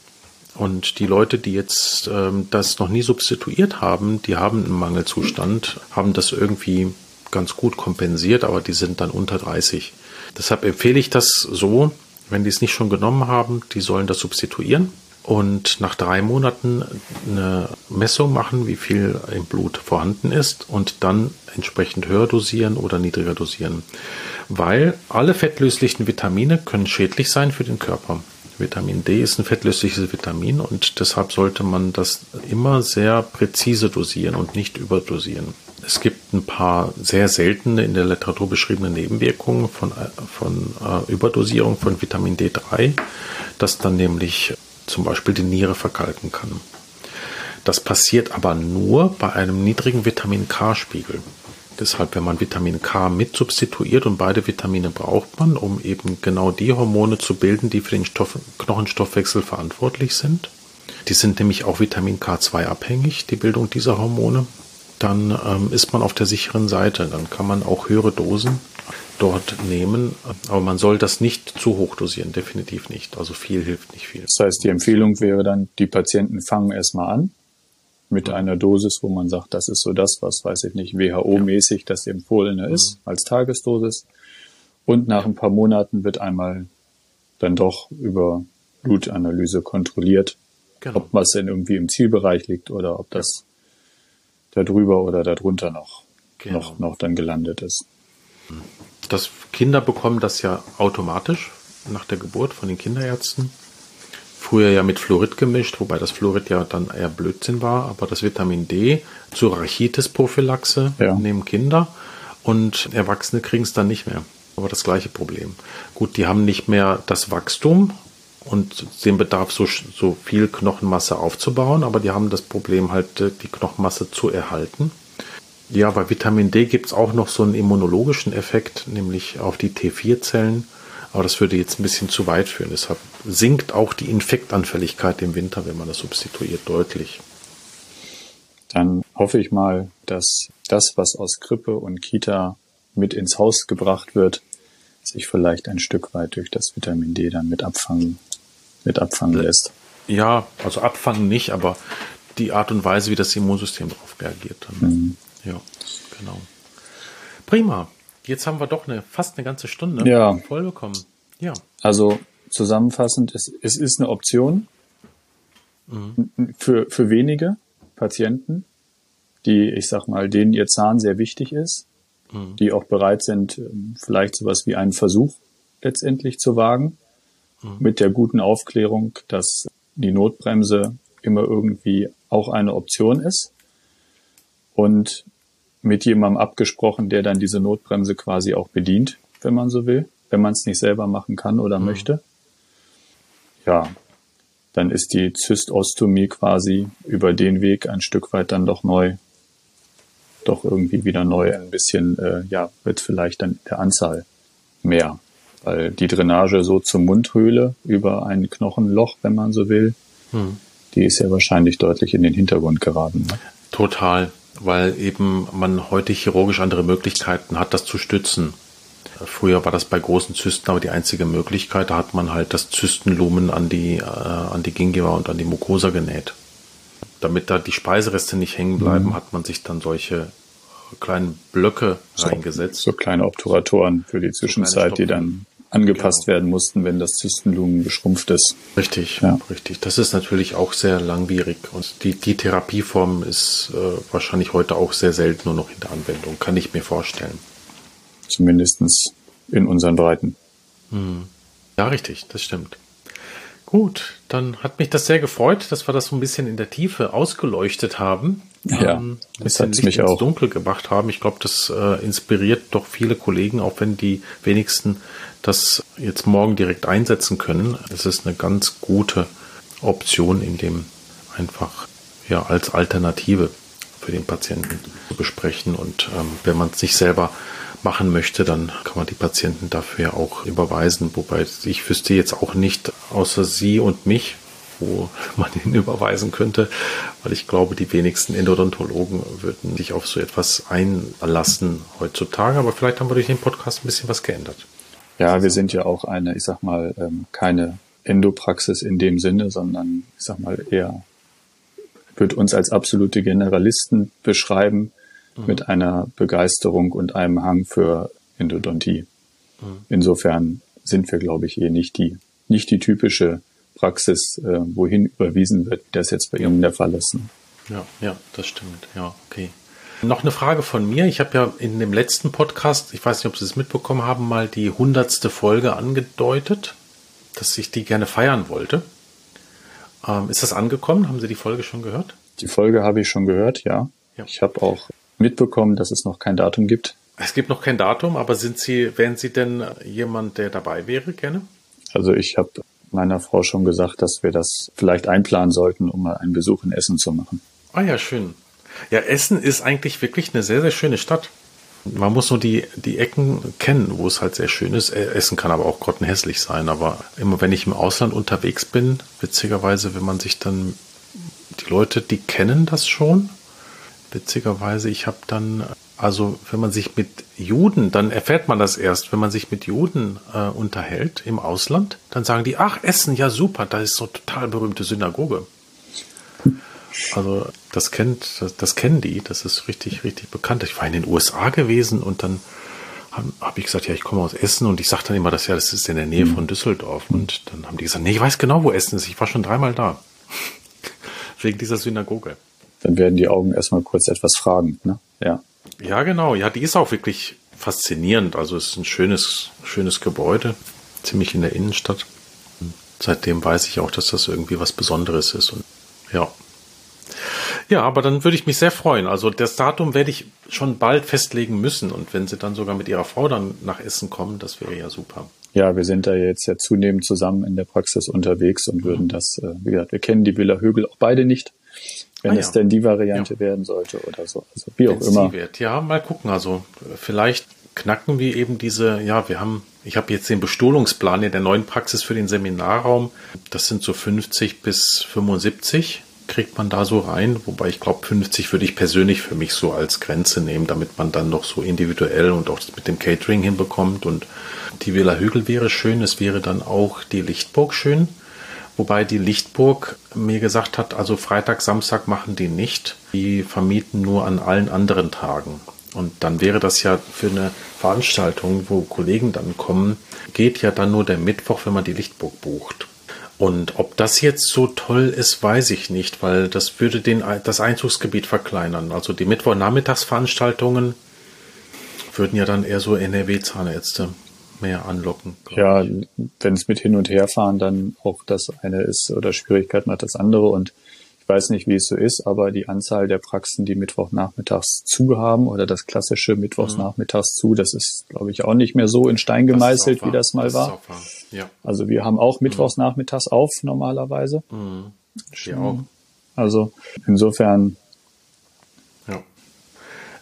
und die Leute, die jetzt ähm, das noch nie substituiert haben, die haben einen Mangelzustand, haben das irgendwie ganz gut kompensiert, aber die sind dann unter 30. Deshalb empfehle ich das so, wenn die es nicht schon genommen haben, die sollen das substituieren und nach drei Monaten eine Messung machen, wie viel im Blut vorhanden ist und dann entsprechend höher dosieren oder niedriger dosieren. Weil alle fettlöslichen Vitamine können schädlich sein für den Körper. Vitamin D ist ein fettlösliches Vitamin und deshalb sollte man das immer sehr präzise dosieren und nicht überdosieren. Es gibt ein paar sehr seltene in der Literatur beschriebene Nebenwirkungen von, von äh, Überdosierung von Vitamin D3, das dann nämlich zum Beispiel die Niere verkalken kann. Das passiert aber nur bei einem niedrigen Vitamin K-Spiegel. Deshalb, wenn man Vitamin K mit substituiert und beide Vitamine braucht man, um eben genau die Hormone zu bilden, die für den Stoff Knochenstoffwechsel verantwortlich sind. Die sind nämlich auch Vitamin K2 abhängig, die Bildung dieser Hormone. Dann ähm, ist man auf der sicheren Seite. Dann kann man auch höhere Dosen dort nehmen. Aber man soll das nicht zu hoch dosieren, definitiv nicht. Also viel hilft nicht viel. Das heißt, die Empfehlung wäre dann, die Patienten fangen erstmal an mit ja. einer Dosis, wo man sagt, das ist so das, was, weiß ich nicht, WHO-mäßig das empfohlene ist, mhm. als Tagesdosis. Und nach ein paar Monaten wird einmal dann doch über Blutanalyse kontrolliert, genau. ob was denn irgendwie im Zielbereich liegt oder ob das ja. da drüber oder darunter noch, genau. noch, noch dann gelandet ist. Das Kinder bekommen das ja automatisch nach der Geburt von den Kinderärzten. Früher ja mit Fluorid gemischt, wobei das Fluorid ja dann eher Blödsinn war, aber das Vitamin D zur Rachitis-Prophylaxe ja. nehmen Kinder und Erwachsene kriegen es dann nicht mehr. Aber das gleiche Problem. Gut, die haben nicht mehr das Wachstum und den Bedarf, so, so viel Knochenmasse aufzubauen, aber die haben das Problem halt, die Knochenmasse zu erhalten. Ja, bei Vitamin D gibt es auch noch so einen immunologischen Effekt, nämlich auf die T4-Zellen. Aber das würde jetzt ein bisschen zu weit führen. Deshalb sinkt auch die Infektanfälligkeit im Winter, wenn man das substituiert, deutlich. Dann hoffe ich mal, dass das, was aus Krippe und Kita mit ins Haus gebracht wird, sich vielleicht ein Stück weit durch das Vitamin D dann mit abfangen, mit abfangen lässt. Ja, also abfangen nicht, aber die Art und Weise, wie das Immunsystem darauf reagiert. Mhm. Ja, genau. Prima. Jetzt haben wir doch eine, fast eine ganze Stunde ja. voll bekommen. Ja. Also zusammenfassend, es, es ist eine Option mhm. für, für wenige Patienten, die, ich sag mal, denen ihr Zahn sehr wichtig ist, mhm. die auch bereit sind, ähm, vielleicht sowas wie einen Versuch letztendlich zu wagen, mhm. mit der guten Aufklärung, dass die Notbremse immer irgendwie auch eine Option ist und mit jemandem abgesprochen, der dann diese Notbremse quasi auch bedient, wenn man so will, wenn man es nicht selber machen kann oder mhm. möchte. Ja, dann ist die Zystostomie quasi über den Weg ein Stück weit dann doch neu, doch irgendwie wieder neu ein bisschen, äh, ja, wird vielleicht dann der Anzahl mehr. Weil die Drainage so zur Mundhöhle über ein Knochenloch, wenn man so will, hm. die ist ja wahrscheinlich deutlich in den Hintergrund geraten. Ne? Total, weil eben man heute chirurgisch andere Möglichkeiten hat, das zu stützen. Früher war das bei großen Zysten aber die einzige Möglichkeit. Da hat man halt das Zystenlumen an die, äh, an die Gingiva und an die Mucosa genäht. Damit da die Speisereste nicht hängen bleiben, mhm. hat man sich dann solche kleinen Blöcke so, reingesetzt. So kleine Obturatoren für die Zwischenzeit, so die dann angepasst genau. werden mussten, wenn das Zystenlumen geschrumpft ist. Richtig, ja. richtig. Das ist natürlich auch sehr langwierig und die, die Therapieform ist äh, wahrscheinlich heute auch sehr selten nur noch in der Anwendung, kann ich mir vorstellen. Zumindestens in unseren Breiten. Hm. Ja, richtig, das stimmt. Gut, dann hat mich das sehr gefreut, dass wir das so ein bisschen in der Tiefe ausgeleuchtet haben. Ja, ähm, das hat mich ins auch dunkel gemacht haben. Ich glaube, das äh, inspiriert doch viele Kollegen, auch wenn die wenigsten das jetzt morgen direkt einsetzen können. Es ist eine ganz gute Option, in dem einfach ja als Alternative für den Patienten zu besprechen. Und ähm, wenn man es nicht selber machen möchte, dann kann man die Patienten dafür auch überweisen. Wobei ich wüsste jetzt auch nicht, außer Sie und mich, wo man ihn überweisen könnte, weil ich glaube, die wenigsten Endodontologen würden sich auf so etwas einlassen heutzutage. Aber vielleicht haben wir durch den Podcast ein bisschen was geändert. Ja, wir sind ja auch eine, ich sag mal, ähm, keine Endopraxis in dem Sinne, sondern ich sag mal eher, wird uns als absolute Generalisten beschreiben mhm. mit einer Begeisterung und einem Hang für Endodontie. Mhm. Insofern sind wir, glaube ich, eh nicht die, nicht die typische Praxis, äh, wohin überwiesen wird, wie das jetzt bei. Ihnen der Fall ist. Ne? Ja, ja, das stimmt. Ja, okay. Noch eine Frage von mir. Ich habe ja in dem letzten Podcast, ich weiß nicht, ob Sie es mitbekommen haben, mal die hundertste Folge angedeutet, dass ich die gerne feiern wollte. Ähm, ist das angekommen? Haben Sie die Folge schon gehört? Die Folge habe ich schon gehört, ja. ja. Ich habe auch mitbekommen, dass es noch kein Datum gibt. Es gibt noch kein Datum, aber sind Sie, wären Sie denn jemand, der dabei wäre, gerne? Also ich habe meiner Frau schon gesagt, dass wir das vielleicht einplanen sollten, um mal einen Besuch in Essen zu machen. Ah ja, schön. Ja, Essen ist eigentlich wirklich eine sehr, sehr schöne Stadt. Man muss nur die, die Ecken kennen, wo es halt sehr schön ist. Äh, Essen kann aber auch grottenhässlich sein. Aber immer wenn ich im Ausland unterwegs bin, witzigerweise, wenn man sich dann, die Leute, die kennen das schon. Witzigerweise, ich habe dann, also wenn man sich mit Juden, dann erfährt man das erst, wenn man sich mit Juden äh, unterhält im Ausland, dann sagen die, ach, Essen, ja super, da ist so total berühmte Synagoge. Also das kennt, das, das, kennen die, das ist richtig, richtig bekannt. Ich war in den USA gewesen und dann habe hab ich gesagt, ja, ich komme aus Essen und ich sage dann immer, das ja, das ist in der Nähe von Düsseldorf. Und dann haben die gesagt, nee, ich weiß genau, wo Essen ist. Ich war schon dreimal da. Wegen dieser Synagoge. Dann werden die Augen erstmal kurz etwas fragend, ne? Ja. Ja, genau. Ja, die ist auch wirklich faszinierend. Also es ist ein schönes, schönes Gebäude, ziemlich in der Innenstadt. seitdem weiß ich auch, dass das irgendwie was Besonderes ist. Und ja, ja, aber dann würde ich mich sehr freuen. Also das Datum werde ich schon bald festlegen müssen. Und wenn Sie dann sogar mit Ihrer Frau dann nach Essen kommen, das wäre ja super. Ja, wir sind da jetzt ja zunehmend zusammen in der Praxis unterwegs und würden mhm. das, äh, wie gesagt, wir kennen die Villa Högel auch beide nicht. Wenn ah, es ja. denn die Variante ja. werden sollte oder so. Also wie auch immer. Wird. Ja, mal gucken. Also vielleicht knacken wir eben diese, ja, wir haben, ich habe jetzt den Bestohlungsplan in der neuen Praxis für den Seminarraum. Das sind so 50 bis 75 kriegt man da so rein. Wobei ich glaube, 50 würde ich persönlich für mich so als Grenze nehmen, damit man dann noch so individuell und auch mit dem Catering hinbekommt. Und die Villa Hügel wäre schön. Es wäre dann auch die Lichtburg schön. Wobei die Lichtburg mir gesagt hat, also Freitag, Samstag machen die nicht. Die vermieten nur an allen anderen Tagen. Und dann wäre das ja für eine Veranstaltung, wo Kollegen dann kommen, geht ja dann nur der Mittwoch, wenn man die Lichtburg bucht. Und ob das jetzt so toll ist, weiß ich nicht, weil das würde den, das Einzugsgebiet verkleinern. Also die Mittwochnachmittagsveranstaltungen würden ja dann eher so NRW-Zahnärzte mehr anlocken. Ja, wenn es mit Hin- und Herfahren dann auch das eine ist oder Schwierigkeiten hat das andere und ich weiß nicht, wie es so ist, aber die Anzahl der Praxen, die Mittwochnachmittags zu haben oder das klassische Mittwochnachmittags zu, das ist, glaube ich, auch nicht mehr so in Stein gemeißelt, das wie das mal das war. Ja. Also wir haben auch Mittwochnachmittags auf normalerweise. Mhm. Wir auch. Also insofern.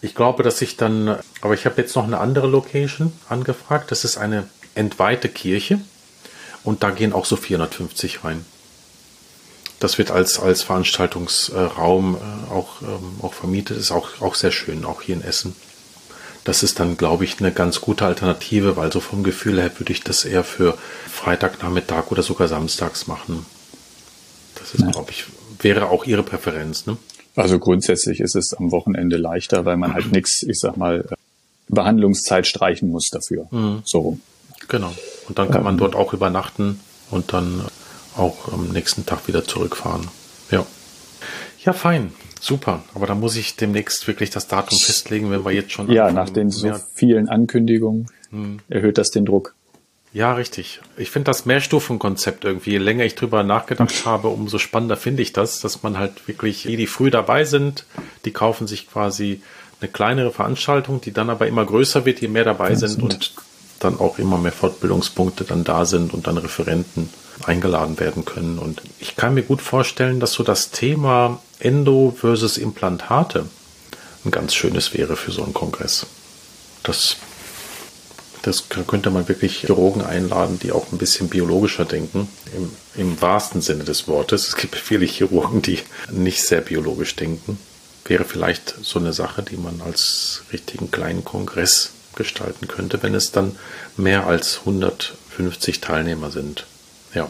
Ich glaube, dass ich dann, aber ich habe jetzt noch eine andere Location angefragt. Das ist eine entweihte Kirche und da gehen auch so 450 rein. Das wird als, als Veranstaltungsraum äh, auch, ähm, auch vermietet, ist auch, auch sehr schön, auch hier in Essen. Das ist dann, glaube ich, eine ganz gute Alternative, weil so vom Gefühl her würde ich das eher für Freitagnachmittag oder sogar samstags machen. Das ist, ja. glaube ich, wäre auch Ihre Präferenz, ne? Also grundsätzlich ist es am Wochenende leichter, weil man halt nichts, ich sag mal, Behandlungszeit streichen muss dafür. Mhm. So. Genau. Und dann kann man dort auch übernachten und dann auch am nächsten Tag wieder zurückfahren. Ja. Ja, fein. Super. Aber da muss ich demnächst wirklich das Datum festlegen, wenn wir jetzt schon. Ja, nach den so vielen Ankündigungen hm. erhöht das den Druck. Ja, richtig. Ich finde das Mehrstufenkonzept irgendwie, je länger ich drüber nachgedacht habe, umso spannender finde ich das, dass man halt wirklich, die, die früh dabei sind, die kaufen sich quasi eine kleinere Veranstaltung, die dann aber immer größer wird, je mehr dabei sind und dann auch immer mehr Fortbildungspunkte dann da sind und dann Referenten eingeladen werden können. Und ich kann mir gut vorstellen, dass so das Thema Endo versus Implantate ein ganz schönes wäre für so einen Kongress. Das, das könnte man wirklich Chirurgen einladen, die auch ein bisschen biologischer denken, im, im wahrsten Sinne des Wortes. Es gibt viele Chirurgen, die nicht sehr biologisch denken. Wäre vielleicht so eine Sache, die man als richtigen kleinen Kongress gestalten könnte, wenn es dann mehr als 150 Teilnehmer sind. Ja.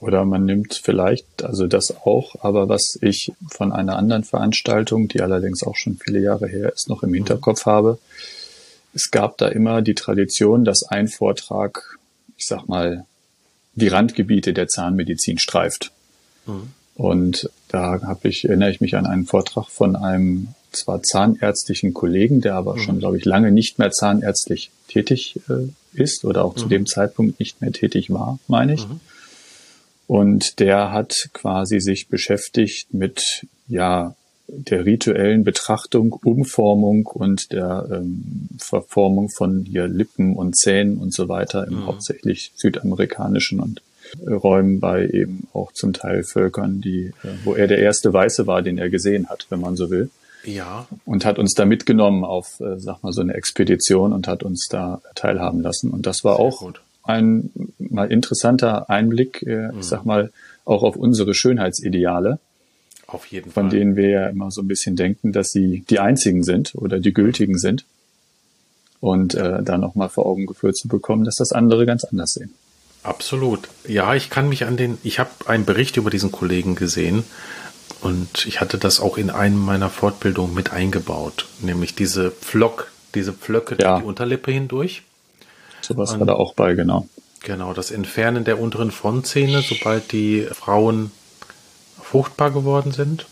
Oder man nimmt vielleicht, also das auch, aber was ich von einer anderen Veranstaltung, die allerdings auch schon viele Jahre her ist, noch im Hinterkopf habe. Es gab da immer die Tradition, dass ein Vortrag, ich sag mal, die Randgebiete der Zahnmedizin streift. Mhm. Und da habe ich, erinnere ich mich an einen Vortrag von einem zwar zahnärztlichen Kollegen, der aber mhm. schon, glaube ich, lange nicht mehr zahnärztlich tätig äh, ist oder auch mhm. zu dem Zeitpunkt nicht mehr tätig war, meine ich. Mhm. Und der hat quasi sich beschäftigt mit, ja, der rituellen Betrachtung, Umformung und der ähm, Verformung von hier Lippen und Zähnen und so weiter im mhm. hauptsächlich südamerikanischen und Räumen bei eben auch zum Teil Völkern, die, äh, wo er der erste Weiße war, den er gesehen hat, wenn man so will. Ja. Und hat uns da mitgenommen auf, äh, sag mal, so eine Expedition und hat uns da teilhaben lassen. Und das war Sehr auch gut. ein mal interessanter Einblick, äh, mhm. ich sag mal, auch auf unsere Schönheitsideale. Auf jeden Fall. Von denen wir ja immer so ein bisschen denken, dass sie die einzigen sind oder die gültigen sind. Und äh, da nochmal vor Augen geführt zu bekommen, dass das andere ganz anders sehen. Absolut. Ja, ich kann mich an den, ich habe einen Bericht über diesen Kollegen gesehen, und ich hatte das auch in einem meiner Fortbildungen mit eingebaut, nämlich diese Pflock, diese Pflöcke ja. die Unterlippe hindurch. Sowas war da auch bei, genau. Genau, das Entfernen der unteren Frontzähne, sobald die Frauen fruchtbar geworden sind.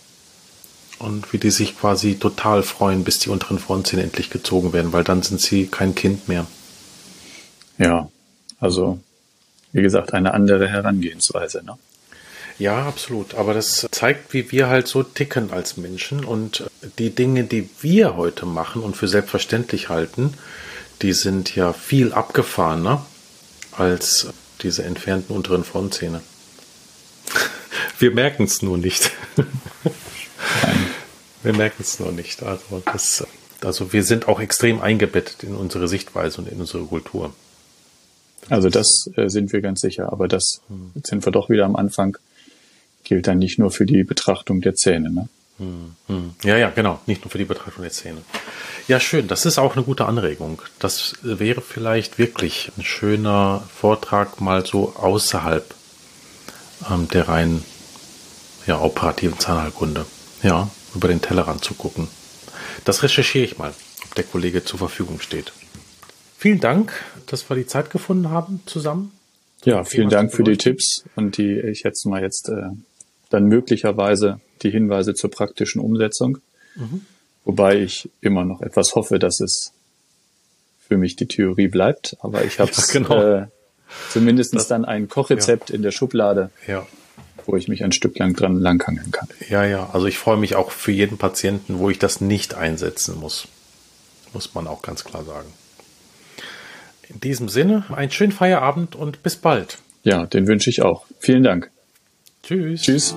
Und wie die sich quasi total freuen, bis die unteren Frontzähne endlich gezogen werden, weil dann sind sie kein Kind mehr. Ja, also wie gesagt, eine andere Herangehensweise. Ne? Ja, absolut. Aber das zeigt, wie wir halt so ticken als Menschen. Und die Dinge, die wir heute machen und für selbstverständlich halten, die sind ja viel abgefahrener als diese entfernten unteren Frontzähne. Wir merken es nur nicht. wir merken es nur nicht. Also, das, also wir sind auch extrem eingebettet in unsere Sichtweise und in unsere Kultur. Also das äh, sind wir ganz sicher. Aber das hm. sind wir doch wieder am Anfang gilt dann nicht nur für die Betrachtung der Zähne. Ne? Hm, hm. Ja, ja, genau, nicht nur für die Betrachtung der Zähne. Ja, schön, das ist auch eine gute Anregung. Das wäre vielleicht wirklich ein schöner Vortrag mal so außerhalb ähm, der rein ja, operativen Zahnheilkunde. Ja, über den Tellerrand zu gucken. Das recherchiere ich mal, ob der Kollege zur Verfügung steht. Vielen Dank, dass wir die Zeit gefunden haben zusammen. Ja, vielen Dank für die Tipps und die, ich jetzt mal jetzt äh, dann möglicherweise die Hinweise zur praktischen Umsetzung. Mhm. Wobei ich immer noch etwas hoffe, dass es für mich die Theorie bleibt. Aber ich habe ja, genau. äh, zumindest das, dann ein Kochrezept ja. in der Schublade, ja. wo ich mich ein Stück lang dran langhangeln kann. Ja, ja. Also ich freue mich auch für jeden Patienten, wo ich das nicht einsetzen muss. Muss man auch ganz klar sagen. In diesem Sinne, einen schönen Feierabend und bis bald. Ja, den wünsche ich auch. Vielen Dank. Tschüss. Tschüss.